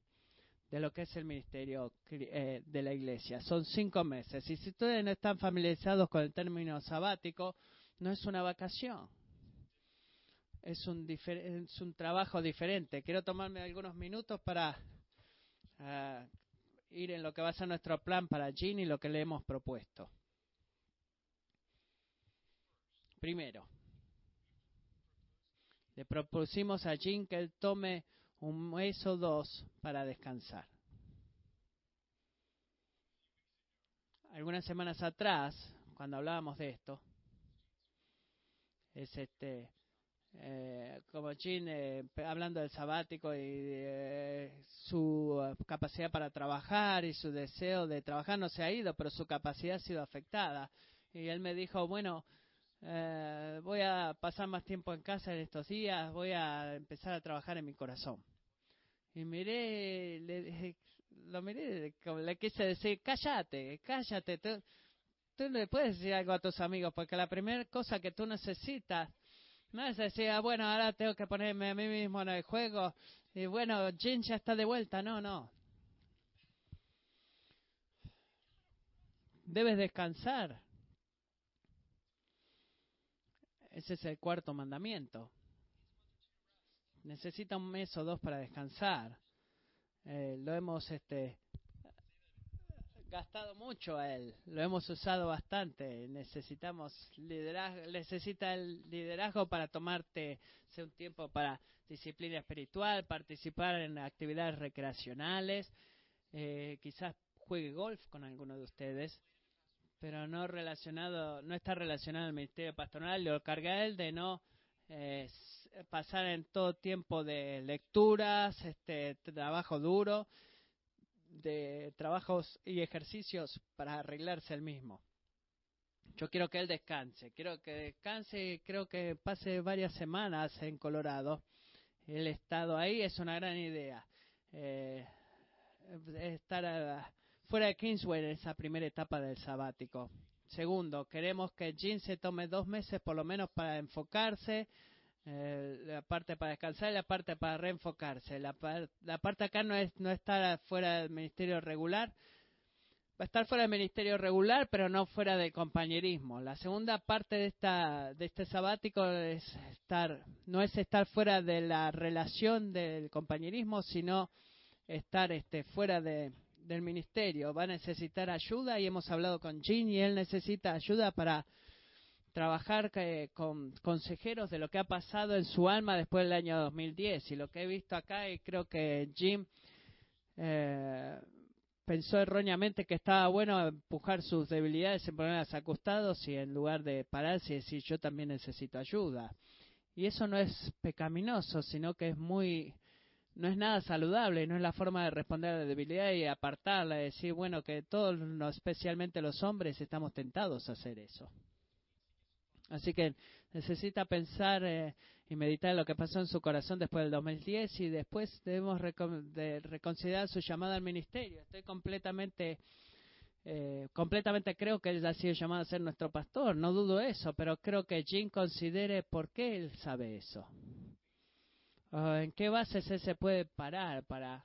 de lo que es el ministerio eh, de la iglesia. Son cinco meses. Y si ustedes no están familiarizados con el término sabático, no es una vacación es un, es un trabajo diferente. Quiero tomarme algunos minutos para ah, ir en lo que va a ser nuestro plan para Jean y lo que le hemos propuesto. Primero, le propusimos a Jean que él tome un mes o dos para descansar. Algunas semanas atrás, cuando hablábamos de esto, es este eh, como Chin, eh, hablando del sabático y de su capacidad para trabajar y su deseo de trabajar no se ha ido, pero su capacidad ha sido afectada. Y él me dijo, bueno, eh, voy a pasar más tiempo en casa en estos días, voy a empezar a trabajar en mi corazón. Y miré, le, lo miré, le quise decir, cállate, cállate, tú, tú le puedes decir algo a tus amigos, porque la primera cosa que tú necesitas no decir, ah, bueno, ahora tengo que ponerme a mí mismo en el juego y bueno, Jin ya está de vuelta. No, no. Debes descansar. Ese es el cuarto mandamiento. Necesita un mes o dos para descansar. Eh, lo hemos este, gastado mucho a él, lo hemos usado bastante. Necesitamos liderazgo, necesita el liderazgo para tomarte un tiempo para disciplina espiritual, participar en actividades recreacionales, eh, quizás juegue golf con alguno de ustedes, pero no relacionado, no está relacionado al ministerio pastoral. Lo carga él de no eh, pasar en todo tiempo de lecturas, este trabajo duro de trabajos y ejercicios para arreglarse el mismo. Yo quiero que él descanse, quiero que descanse, creo que pase varias semanas en Colorado. El estado ahí es una gran idea. Eh, estar fuera de Kingsway en esa primera etapa del sabático. Segundo, queremos que Jean se tome dos meses por lo menos para enfocarse, eh, la parte para descansar y la parte para reenfocarse. La, la parte acá no es no estar fuera del ministerio regular, va a estar fuera del ministerio regular, pero no fuera del compañerismo. La segunda parte de esta de este sabático es estar no es estar fuera de la relación del compañerismo, sino estar este fuera de, del ministerio. Va a necesitar ayuda y hemos hablado con Jean y él necesita ayuda para trabajar con consejeros de lo que ha pasado en su alma después del año 2010. Y lo que he visto acá, y creo que Jim eh, pensó erróneamente que estaba bueno empujar sus debilidades en ponerlas acostados y en lugar de pararse y decir yo también necesito ayuda. Y eso no es pecaminoso, sino que es muy no es nada saludable, no es la forma de responder a la debilidad y apartarla, decir, bueno, que todos, especialmente los hombres, estamos tentados a hacer eso. Así que necesita pensar eh, y meditar lo que pasó en su corazón después del 2010 y después debemos reconsiderar su llamada al ministerio. Estoy completamente, eh, completamente creo que él ha sido llamado a ser nuestro pastor, no dudo eso, pero creo que Jim considere por qué él sabe eso. ¿En qué bases él se puede parar para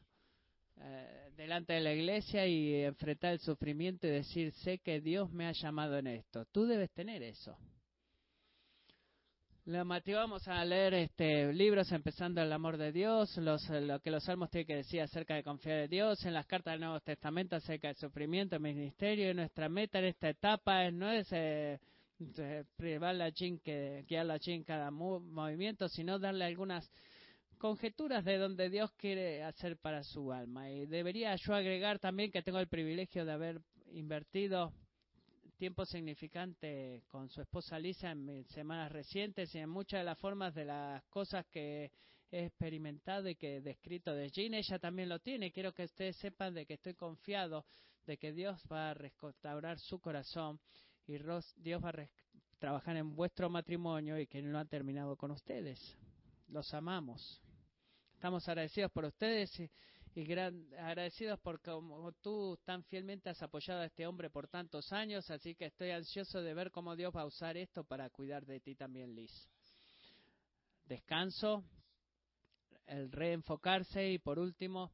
eh, delante de la iglesia y enfrentar el sufrimiento y decir, sé que Dios me ha llamado en esto? Tú debes tener eso. Le motivamos a leer este libros empezando el amor de Dios, los, lo que los salmos tienen que decir acerca de confiar en Dios, en las cartas del Nuevo Testamento acerca del sufrimiento, el ministerio. Y nuestra meta en esta etapa no es eh, privar la chin, que guiar la chin cada movimiento, sino darle algunas conjeturas de donde Dios quiere hacer para su alma. Y debería yo agregar también que tengo el privilegio de haber invertido tiempo significante con su esposa Lisa en semanas recientes y en muchas de las formas de las cosas que he experimentado y que he descrito de Jean, ella también lo tiene. Quiero que ustedes sepan de que estoy confiado de que Dios va a restaurar su corazón y Dios va a trabajar en vuestro matrimonio y que no ha terminado con ustedes. Los amamos. Estamos agradecidos por ustedes y gran, agradecidos por como tú tan fielmente has apoyado a este hombre por tantos años, así que estoy ansioso de ver cómo Dios va a usar esto para cuidar de ti también, Liz. Descanso, el reenfocarse y por último,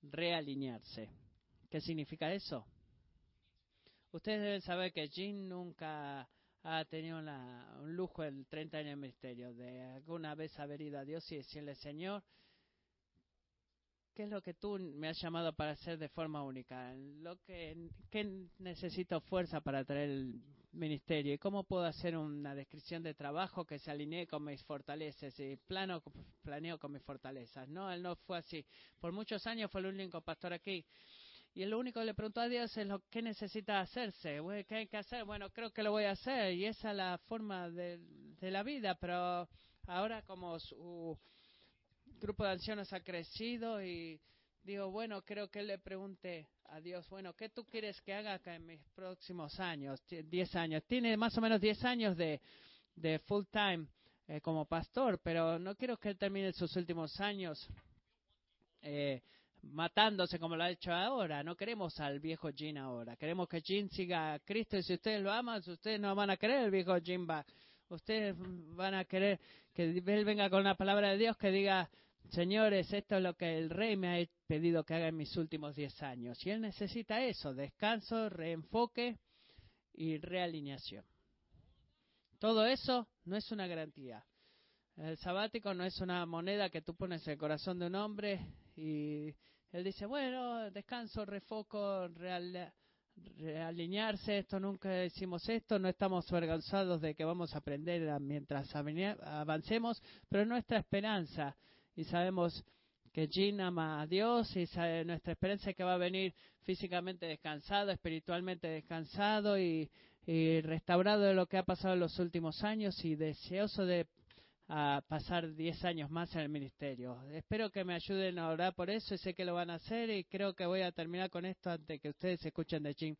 realinearse. ¿Qué significa eso? Ustedes deben saber que Jean nunca ha tenido un lujo en 30 años de ministerio, de alguna vez haber ido a Dios y decirle, Señor, ¿Qué es lo que tú me has llamado para hacer de forma única? Lo que, ¿Qué necesito fuerza para traer el ministerio? ¿Y cómo puedo hacer una descripción de trabajo que se alinee con mis fortalezas? Y plano, planeo con mis fortalezas. No, él no fue así. Por muchos años fue el único pastor aquí. Y lo único que le preguntó a Dios es lo que necesita hacerse. ¿Qué hay que hacer? Bueno, creo que lo voy a hacer. Y esa es la forma de, de la vida. Pero ahora como su grupo de ancianos ha crecido y digo, bueno, creo que le pregunté a Dios, bueno, ¿qué tú quieres que haga acá en mis próximos años? Diez años. Tiene más o menos diez años de, de full time eh, como pastor, pero no quiero que él termine sus últimos años eh, matándose como lo ha hecho ahora. No queremos al viejo Jean ahora. Queremos que Jean siga a Cristo y si ustedes lo aman, ustedes no van a querer el viejo Jean va. Ustedes van a querer que él venga con la palabra de Dios que diga, Señores, esto es lo que el rey me ha pedido que haga en mis últimos diez años. Y él necesita eso, descanso, reenfoque y realineación. Todo eso no es una garantía. El sabático no es una moneda que tú pones en el corazón de un hombre y él dice, bueno, descanso, refoco, real, realinearse, esto nunca decimos esto, no estamos avergonzados de que vamos a aprender mientras avancemos, pero nuestra esperanza y sabemos que Jean ama a Dios y nuestra esperanza es que va a venir físicamente descansado, espiritualmente descansado y, restaurado de lo que ha pasado en los últimos años y deseoso de pasar 10 años más en el ministerio. Espero que me ayuden a orar por eso y sé que lo van a hacer y creo que voy a terminar con esto antes que ustedes escuchen de Jean.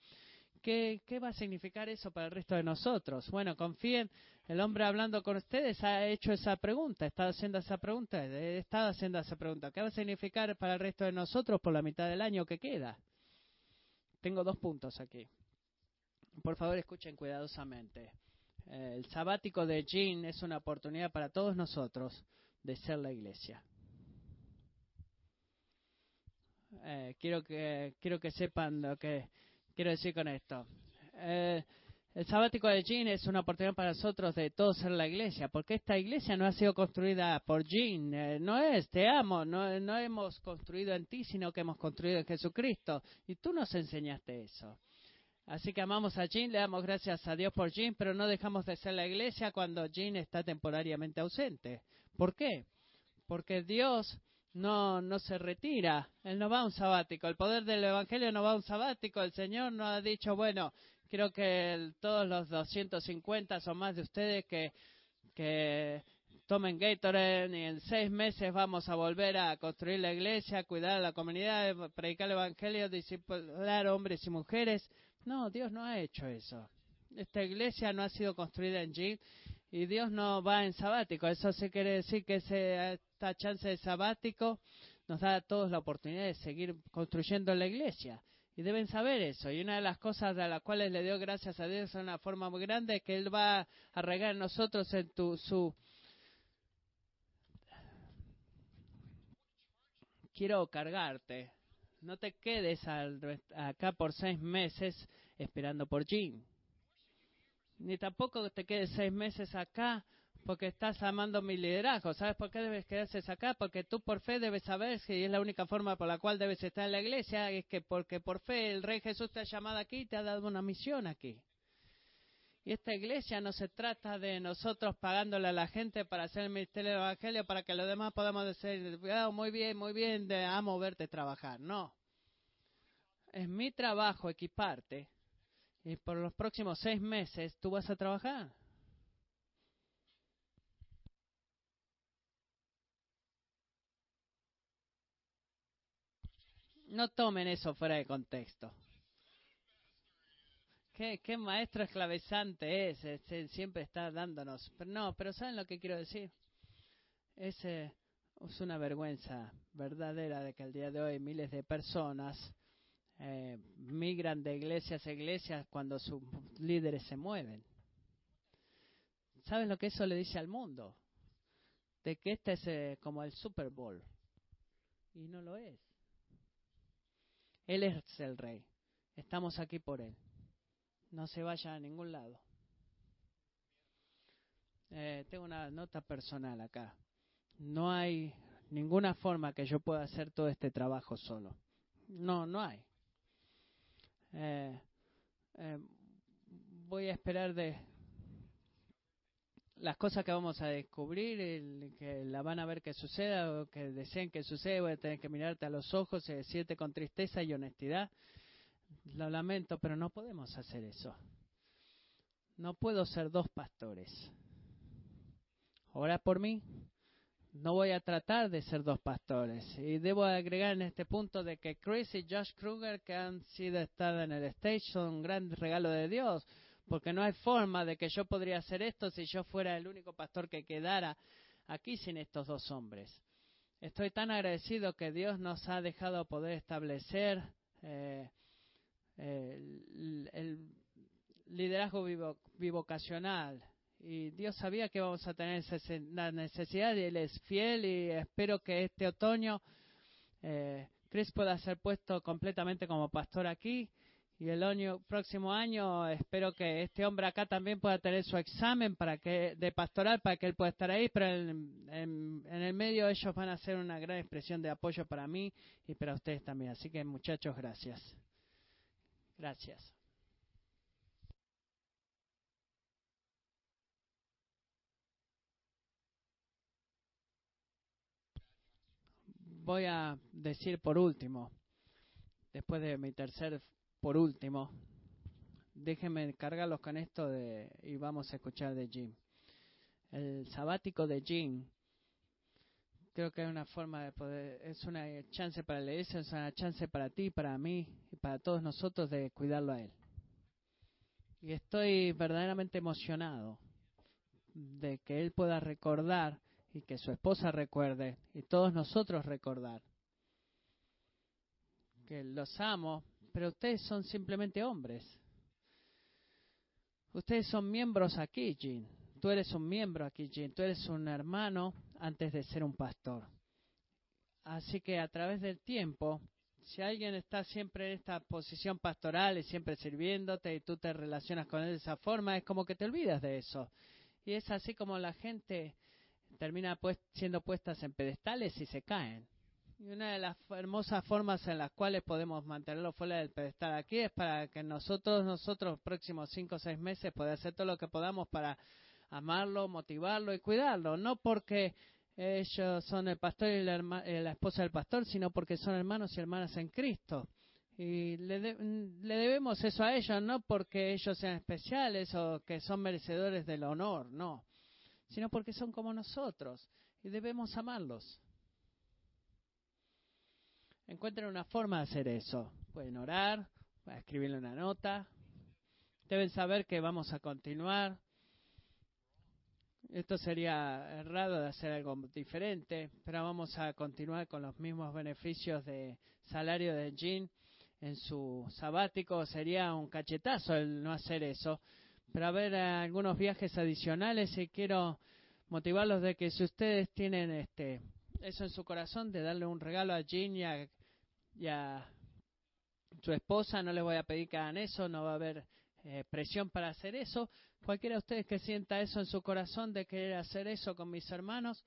¿Qué, va a significar eso para el resto de nosotros? Bueno, confíen, el hombre hablando con ustedes ha hecho esa pregunta, está haciendo esa pregunta, estado haciendo esa pregunta. ¿Qué va a significar para el resto de nosotros por la mitad del año que queda? Tengo dos puntos aquí. Por favor, escuchen cuidadosamente. El sabático de Jean es una oportunidad para todos nosotros de ser la iglesia. Eh, quiero que quiero que sepan lo que quiero decir con esto? Eh, el sabático de Jean es una oportunidad para nosotros de todos ser la iglesia, porque esta iglesia no ha sido construida por Jean, eh, no es, te amo, no, no hemos construido en ti, sino que hemos construido en Jesucristo. Y tú nos enseñaste eso. Así que amamos a Jean, le damos gracias a Dios por Jean, pero no dejamos de ser la iglesia cuando Jean está temporariamente ausente. ¿Por qué? Porque Dios no, no se retira, Él no va a un sabático, el poder del Evangelio no va a un sabático, el Señor no ha dicho, bueno, creo que todos los 250 o más de ustedes que, que tomen Gatorade y en seis meses vamos a volver a construir la iglesia, cuidar a la comunidad, predicar el Evangelio, discipular hombres y mujeres. No, Dios no ha hecho eso. Esta iglesia no ha sido construida en Jeep y Dios no va en sabático. Eso se quiere decir que esta chance de sabático nos da a todos la oportunidad de seguir construyendo la iglesia. Y deben saber eso. Y una de las cosas de las cuales le dio gracias a Dios de una forma muy grande es que Él va a regar nosotros en tu, su. Quiero cargarte. No te quedes acá por seis meses esperando por Jean. Ni tampoco te quedes seis meses acá porque estás amando mi liderazgo. ¿Sabes por qué debes quedarse acá? Porque tú por fe debes saber que es la única forma por la cual debes estar en la iglesia, es que porque por fe el Rey Jesús te ha llamado aquí y te ha dado una misión aquí. Y esta iglesia no se trata de nosotros pagándole a la gente para hacer el ministerio del Evangelio para que los demás podamos decir, oh, muy bien, muy bien, amo verte trabajar. No. Es mi trabajo equiparte y por los próximos seis meses tú vas a trabajar. No tomen eso fuera de contexto. Qué, qué maestro esclavizante es, siempre está dándonos. Pero no, pero ¿saben lo que quiero decir? Es, es una vergüenza verdadera de que el día de hoy miles de personas eh, migran de iglesias a iglesias cuando sus líderes se mueven. ¿Saben lo que eso le dice al mundo? De que este es eh, como el Super Bowl. Y no lo es. Él es el rey. Estamos aquí por Él. No se vaya a ningún lado. Eh, tengo una nota personal acá. No hay ninguna forma que yo pueda hacer todo este trabajo solo. No, no hay. Eh, eh, voy a esperar de las cosas que vamos a descubrir, que la van a ver que suceda o que deseen que suceda, voy a tener que mirarte a los ojos y decirte con tristeza y honestidad, lo lamento, pero no podemos hacer eso. No puedo ser dos pastores. Ora por mí. No voy a tratar de ser dos pastores. Y debo agregar en este punto de que Chris y Josh Kruger, que han sido estado en el stage, son un gran regalo de Dios porque no hay forma de que yo podría hacer esto si yo fuera el único pastor que quedara aquí sin estos dos hombres. Estoy tan agradecido que Dios nos ha dejado poder establecer eh, el, liderazgo bivocacional. Y Dios sabía que vamos a tener la necesidad y Él es fiel y espero que este otoño eh, Chris pueda ser puesto completamente como pastor aquí y el año, próximo año espero que este hombre acá también pueda tener su examen para que de pastoral para que él pueda estar ahí, pero en, en, el medio ellos van a ser una gran expresión de apoyo para mí y para ustedes también. Así que muchachos, gracias. Gracias. Voy a decir por último, después de mi tercer por último, déjenme cargarlos con esto de, y vamos a escuchar de Jim. El sabático de Jim, creo que es una forma de poder, es una chance para la iglesia, es una chance para ti, para mí y para todos nosotros de cuidarlo a él. Y estoy verdaderamente emocionado de que él pueda recordar y que su esposa recuerde y todos nosotros recordar que los amo pero ustedes son simplemente hombres. Ustedes son miembros aquí, Jean. Tú eres un miembro aquí, Jean. Tú eres un hermano antes de ser un pastor. Así que a través del tiempo, si alguien está siempre en esta posición pastoral y siempre sirviéndote y tú te relacionas con él de esa forma, es como que te olvidas de eso. Y es así como la gente termina pues, siendo puestas en pedestales y se caen. Y una de las hermosas formas en las cuales podemos mantenerlo fuera del pedestal aquí es para que nosotros, nosotros, próximos cinco o seis meses, podamos hacer todo lo que podamos para amarlo, motivarlo y cuidarlo. No porque ellos son el pastor y la, eh, la esposa del pastor, sino porque son hermanos y hermanas en Cristo. Y le, le, debemos eso a ellos, no porque ellos sean especiales o que son merecedores del honor, no, sino porque son como nosotros y debemos amarlos. Encuentren una forma de hacer eso. Pueden orar, escribirle una nota. Deben saber que vamos a continuar. Esto sería errado de hacer algo diferente, pero vamos a continuar con los mismos beneficios de salario de Jean en su sabático. Sería un cachetazo el no hacer eso. Pero a ver, algunos viajes adicionales y quiero motivarlos de que si ustedes tienen este eso en su corazón de darle un regalo a Jean y a, su esposa, no les voy a pedir que hagan eso, no va a haber eh, presión para hacer eso. Cualquiera de ustedes que sienta eso en su corazón de querer hacer eso con mis hermanos,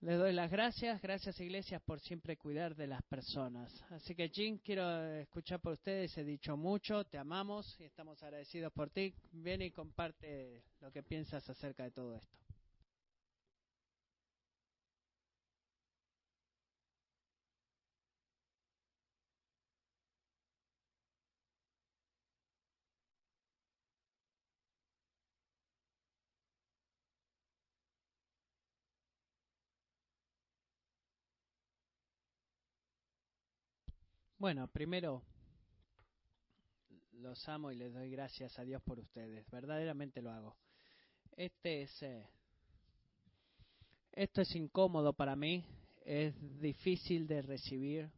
les doy las gracias. Gracias, iglesias, por siempre cuidar de las personas. Así que, Jean, quiero escuchar por ustedes. He dicho mucho, te amamos y estamos agradecidos por ti. Ven y comparte lo que piensas acerca de todo esto. Bueno, primero los amo y les doy gracias a Dios por ustedes. Verdaderamente lo hago. Este es eh, esto es incómodo para mí, es difícil de recibir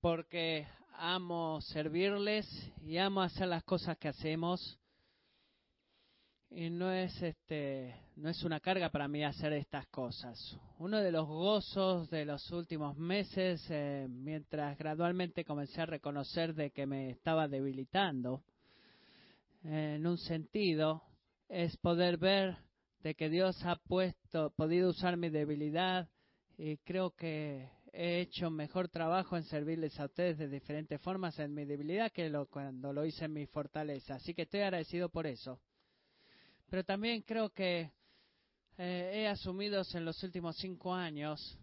porque amo servirles y amo hacer las cosas que hacemos y no es este no es una carga para mí hacer estas cosas. Uno de los gozos de los últimos meses, eh, mientras gradualmente comencé a reconocer de que me estaba debilitando, en un sentido, es poder ver de que Dios ha puesto, podido usar mi debilidad y creo que he hecho mejor trabajo en servirles a ustedes de diferentes formas en mi debilidad que lo, cuando lo hice en mi fortaleza. Así que estoy agradecido por eso pero también creo que eh, he asumido en los últimos cinco años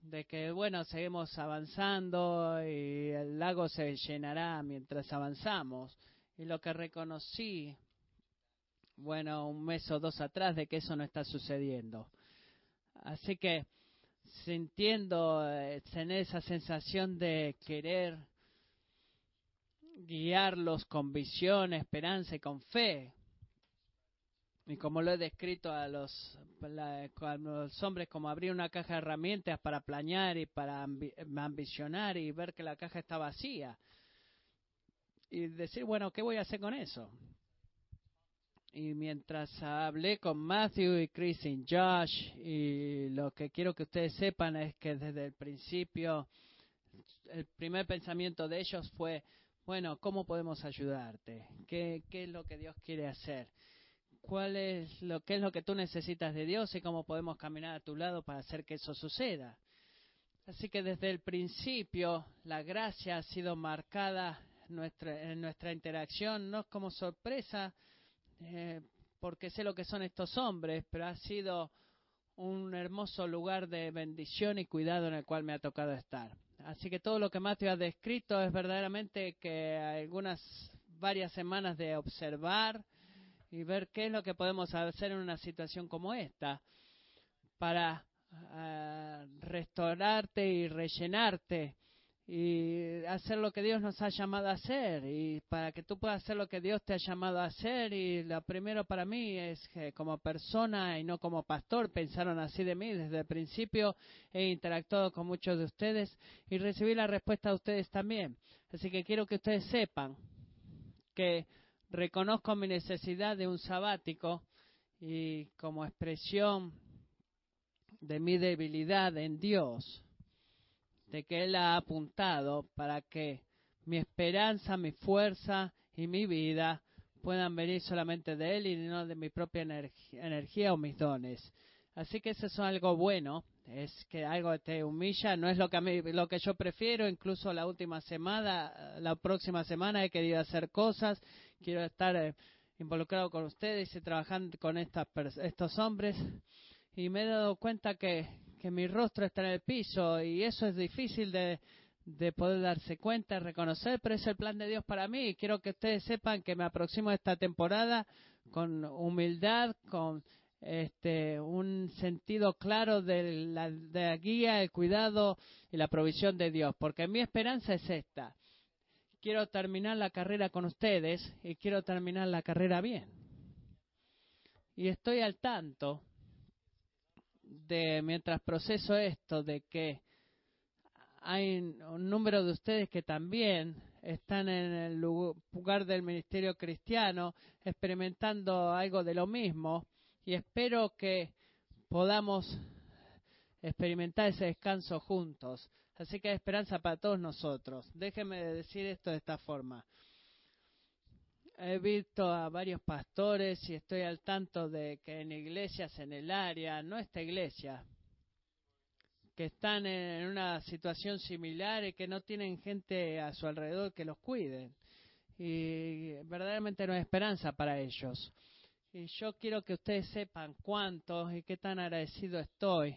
de que, bueno, seguimos avanzando y el lago se llenará mientras avanzamos. Y lo que reconocí, bueno, un mes o dos atrás, de que eso no está sucediendo. Así que sintiendo, eh, tener esa sensación de querer guiarlos con visión, esperanza y con fe, y como lo he descrito a los, a los hombres como abrir una caja de herramientas para planear y para ambicionar y ver que la caja está vacía. Y decir, bueno, ¿qué voy a hacer con eso? Y mientras hablé con Matthew y Chris y Josh, y lo que quiero que ustedes sepan es que desde el principio, el primer pensamiento de ellos fue, bueno, ¿cómo podemos ayudarte? ¿Qué, qué es lo que Dios quiere hacer? Cuál es lo que es lo que tú necesitas de Dios y cómo podemos caminar a tu lado para hacer que eso suceda. Así que desde el principio la gracia ha sido marcada nuestra, en nuestra interacción, no como sorpresa, eh, porque sé lo que son estos hombres, pero ha sido un hermoso lugar de bendición y cuidado en el cual me ha tocado estar. Así que todo lo que Mateo ha descrito es verdaderamente que algunas varias semanas de observar, y ver qué es lo que podemos hacer en una situación como esta para uh, restaurarte y rellenarte y hacer lo que Dios nos ha llamado a hacer y para que tú puedas hacer lo que Dios te ha llamado a hacer y lo primero para mí es que como persona y no como pastor pensaron así de mí desde el principio he interactuado con muchos de ustedes y recibí la respuesta de ustedes también. Así que quiero que ustedes sepan que reconozco mi necesidad de un sabático y como expresión de mi debilidad en Dios, de que Él ha apuntado para que mi esperanza, mi fuerza y mi vida puedan venir solamente de Él y no de mi propia energía o mis dones. Así que eso es algo bueno, es que algo te humilla, no es lo que, a lo que yo prefiero, incluso la última semana, la próxima semana he querido hacer cosas, quiero estar eh, involucrado con ustedes y trabajando con estas, estos hombres y me he dado cuenta que, que mi rostro está en el piso y eso es difícil de, de poder darse cuenta, reconocer, pero es el plan de Dios para mí. Y quiero que ustedes sepan que me aproximo a esta temporada con humildad, con este, un sentido claro de la, de la guía, el cuidado y la provisión de Dios, porque mi esperanza es esta. Quiero terminar la carrera con ustedes y quiero terminar la carrera bien. Y estoy al tanto de, mientras proceso esto, de que hay un número de ustedes que también están en el lugar del ministerio cristiano experimentando algo de lo mismo y espero que podamos experimentar ese descanso juntos. Así que hay esperanza para todos nosotros. Déjenme decir esto de esta forma. He visto a varios pastores y estoy al tanto de que en iglesias en el área, no esta iglesia, que están en una situación similar y que no tienen gente a su alrededor que los cuide. Y verdaderamente no hay esperanza para ellos. Y yo quiero que ustedes sepan cuánto y qué tan agradecido estoy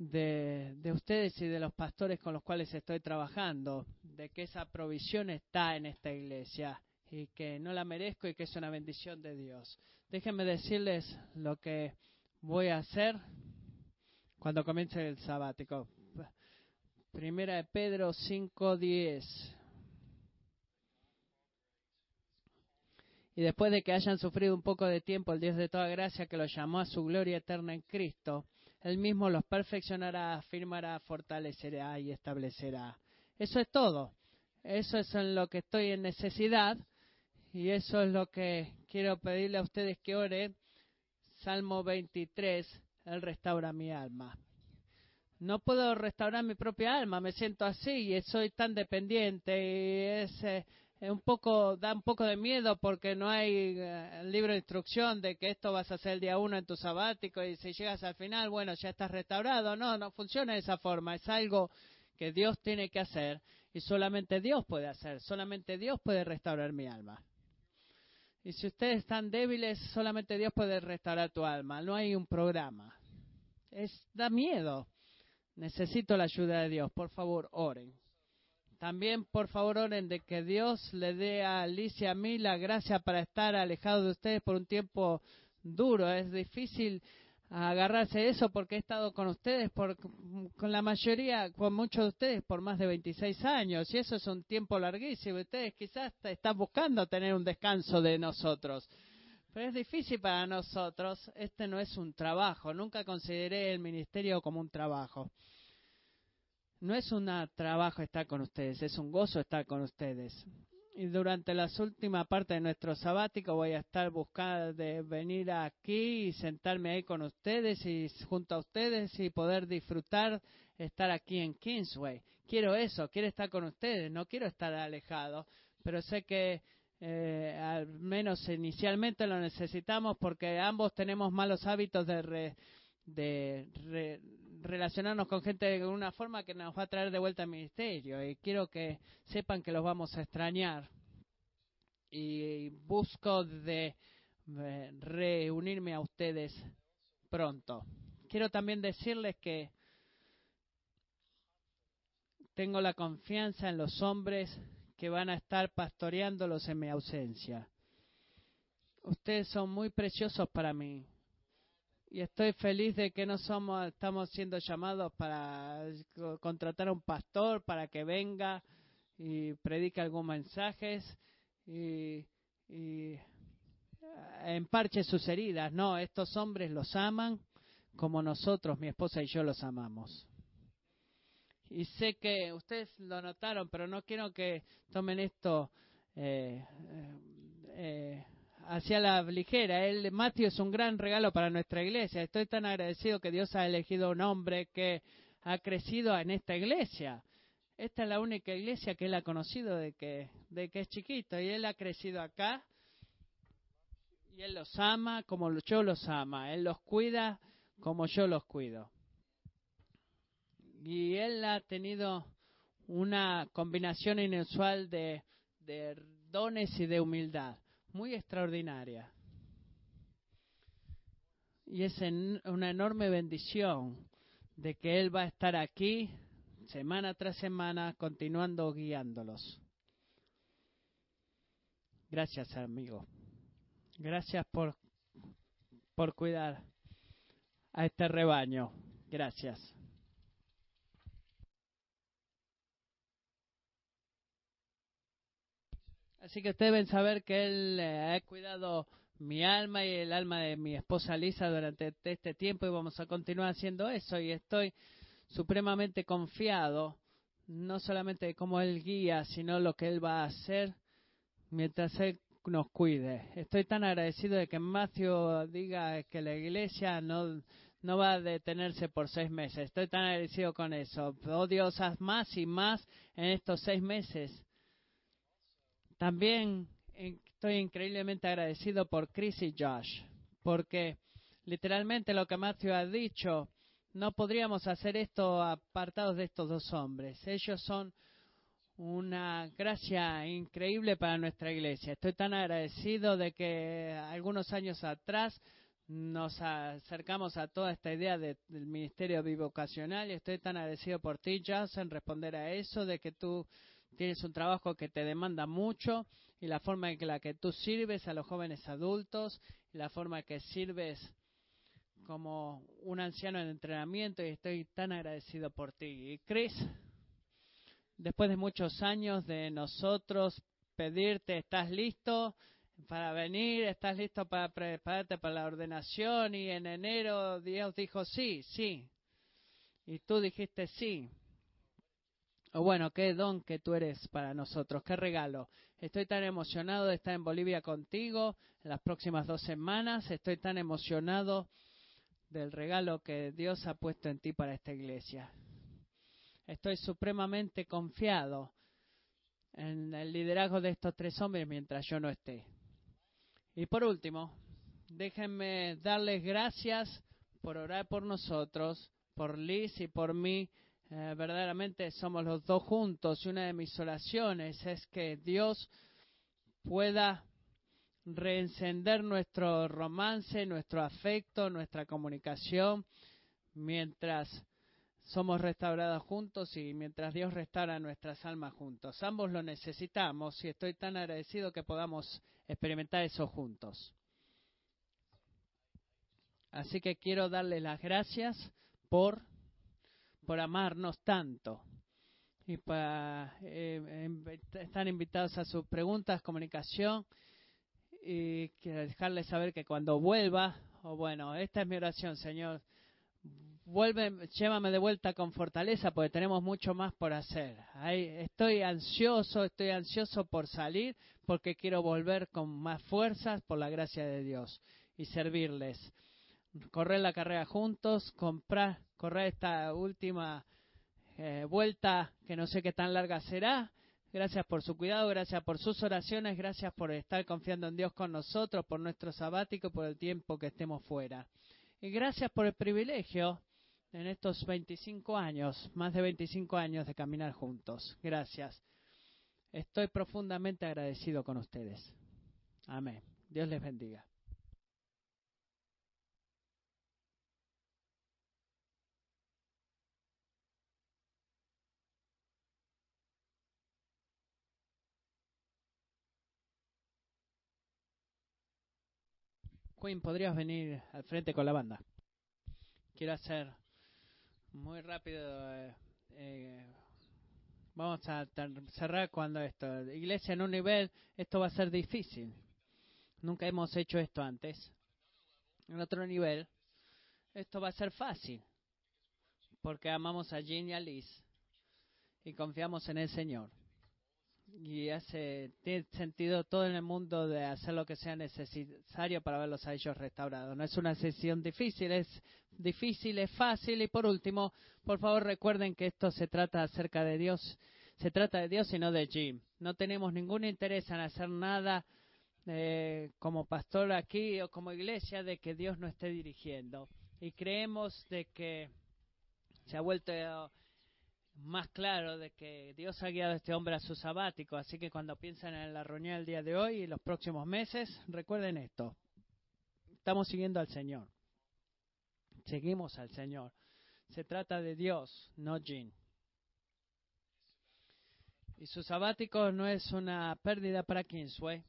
de, de, ustedes y de los pastores con los cuales estoy trabajando, de que esa provisión está en esta iglesia y que no la merezco y que es una bendición de Dios. Déjenme decirles lo que voy a hacer cuando comience el sabático. Primera de Pedro 5:10. Y después de que hayan sufrido un poco de tiempo, el Dios de toda gracia que los llamó a su gloria eterna en Cristo, Él mismo los perfeccionará, afirmará, fortalecerá y establecerá. Eso es todo. Eso es en lo que estoy en necesidad y eso es lo que quiero pedirle a ustedes que oren. Salmo 23, él restaura mi alma. No puedo restaurar mi propia alma, me siento así y soy tan dependiente y es un poco da un poco de miedo porque no hay eh, libro de instrucción de que esto vas a hacer el día uno en tu sabático y si llegas al final, bueno, ya estás restaurado. No, no funciona de esa forma. Es algo que Dios tiene que hacer y solamente Dios puede hacer. Solamente Dios puede restaurar mi alma. Y si ustedes están débiles, solamente Dios puede restaurar tu alma. No hay un programa. Es, da miedo. Necesito la ayuda de Dios. Por favor, oren. También, por favor, oren de que Dios le dé a Alicia a mí la gracia para estar alejado de ustedes por un tiempo duro. Es difícil agarrarse eso porque he estado con ustedes, por, con la mayoría, con muchos de ustedes por más de 26 años y eso es un tiempo larguísimo. Ustedes quizás están buscando tener un descanso de nosotros. Pero es difícil para nosotros. Este no es un trabajo. Nunca consideré el ministerio como un trabajo. No es un trabajo estar con ustedes, es un gozo estar con ustedes y durante las últimas partes de nuestro sabático voy a estar buscando de venir aquí y sentarme ahí con ustedes y junto a ustedes y poder disfrutar estar aquí en Kingsway. Quiero eso, quiero estar con ustedes, no quiero estar alejado, pero sé que eh, al menos inicialmente lo necesitamos porque ambos tenemos malos hábitos de, de relacionarnos con gente de una forma que nos va a traer de vuelta al ministerio y quiero que sepan que los vamos a extrañar y busco de reunirme a ustedes pronto. Quiero también decirles que tengo la confianza en los hombres que van a estar pastoreándolos en mi ausencia. Ustedes son muy preciosos para mí y estoy feliz de que no somos estamos siendo llamados para contratar a un pastor para que venga y predique algún mensaje y, y emparche sus heridas. No, estos hombres los aman como nosotros, mi esposa y yo los amamos. Y sé que ustedes lo notaron, pero no quiero que tomen esto eh, eh, hacia la ligera. El Matthew es un gran regalo para nuestra iglesia. Estoy tan agradecido que Dios ha elegido un hombre que ha crecido en esta iglesia. Esta es la única iglesia que él ha conocido de que, de que es chiquito y él ha crecido acá y él los ama como yo los ama. Él los cuida como yo los cuido. Y él ha tenido una combinación inusual de, de dones y de humildad, muy extraordinaria. Y es una enorme bendición de que Él va a estar aquí semana tras semana continuando guiándolos. Gracias, amigo. Gracias por, por cuidar a este rebaño. Gracias. Así que ustedes deben saber que Él eh, ha cuidado mi alma y el alma de mi esposa Lisa durante este tiempo y vamos a continuar haciendo eso. Y estoy supremamente confiado, no solamente de cómo Él guía, sino lo que Él va a hacer mientras Él nos cuide. Estoy tan agradecido de que Matthew diga que la iglesia no, no va a detenerse por seis meses. Estoy tan agradecido con eso. Oh Dios, haz más y más en estos seis meses. También estoy increíblemente agradecido por Chris y Josh, porque literalmente lo que Matthew ha dicho, no podríamos hacer esto apartados de estos dos hombres. Ellos son una gracia increíble para nuestra iglesia. Estoy tan agradecido de que algunos años atrás nos acercamos a toda esta idea del ministerio bivocacional y estoy tan agradecido por ti, Josh, en responder a eso, de que tú tienes un trabajo que te demanda mucho y la forma en la que tú sirves a los jóvenes adultos y la forma que sirves como un anciano en entrenamiento y estoy tan agradecido por ti. Y Chris, después de muchos años de nosotros pedirte, ¿estás listo para venir? ¿Estás listo para prepararte para la ordenación? Y en enero Dios dijo sí, sí. Y tú dijiste sí. O bueno, qué don que tú eres para nosotros, qué regalo. Estoy tan emocionado de estar en Bolivia contigo en las próximas dos semanas. Estoy tan emocionado del regalo que Dios ha puesto en ti para esta iglesia. Estoy supremamente confiado en el liderazgo de estos tres hombres mientras yo no esté. Y por último, déjenme darles gracias por orar por nosotros, por Liz y por mí. Eh, verdaderamente somos los dos juntos y una de mis oraciones es que Dios pueda reencender nuestro romance, nuestro afecto, nuestra comunicación, mientras somos restaurados juntos y mientras Dios restaura nuestras almas juntos. Ambos lo necesitamos y estoy tan agradecido que podamos experimentar eso juntos. Así que quiero darles las gracias por, por amarnos tanto. Y para, eh, están invitados a sus preguntas, comunicación y quiero dejarles saber que cuando vuelva, o bueno, esta es mi oración, Señor, vuelve, llévame de vuelta con fortaleza porque tenemos mucho más por hacer. estoy ansioso, estoy ansioso por salir porque quiero volver con más fuerzas por la gracia de Dios y servirles. Correr la carrera juntos, comprar, correr esta última eh, vuelta que no sé qué tan larga será Gracias por su cuidado, gracias por sus oraciones, gracias por estar confiando en Dios con nosotros, por nuestro sabático, por el tiempo que estemos fuera. Y gracias por el privilegio en estos 25 años, más de 25 años de caminar juntos. Gracias. Estoy profundamente agradecido con ustedes. Amén. Dios les bendiga. Queen, podrías venir al frente con la banda. Quiero hacer muy rápido. Eh, eh, vamos a cerrar cuando esto. Iglesia en un nivel, esto va a ser difícil. Nunca hemos hecho esto antes. En otro nivel, esto va a ser fácil. Porque amamos a Jean y a Liz y confiamos en el Señor y hace tiene sentido todo en el mundo de hacer lo que sea necesario para verlos a ellos restaurados. No es una sesión difícil, es difícil, es fácil y por último, por favor recuerden que esto se trata acerca de Dios, se trata de Dios y no de Jim. No tenemos ningún interés en hacer nada eh, como pastor aquí o como iglesia de que Dios no esté dirigiendo y creemos de que se ha vuelto más claro de que Dios ha guiado a este hombre a su sabático. Así que cuando piensan en la reunión del día de hoy y los próximos meses, recuerden esto. Estamos siguiendo al Señor. Seguimos al Señor. Se trata de Dios, no Jean. Y su sabático no es una pérdida para Kingsway.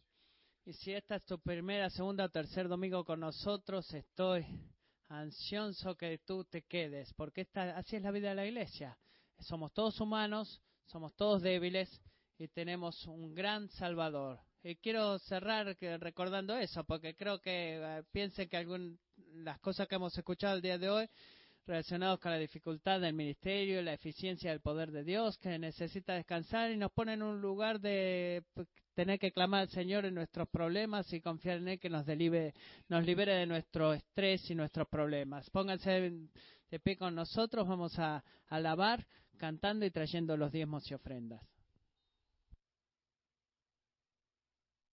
Y si esta es tu primera, segunda o tercer domingo con nosotros, estoy ansioso que tú te quedes, porque esta, así es la vida de la iglesia. Somos todos humanos, somos todos débiles y tenemos un gran Salvador. Y quiero cerrar recordando eso, porque creo que eh, piensen que algún, las cosas que hemos escuchado el día de hoy relacionados con la dificultad del ministerio, la eficiencia del poder de Dios, que necesita descansar y nos pone en un lugar de tener que clamar al Señor en nuestros problemas y confiar en Él que nos, delibe, nos libere de nuestro estrés y nuestros problemas. Pónganse de pie con nosotros, vamos a alabar cantando y trayendo los diezmos y ofrendas.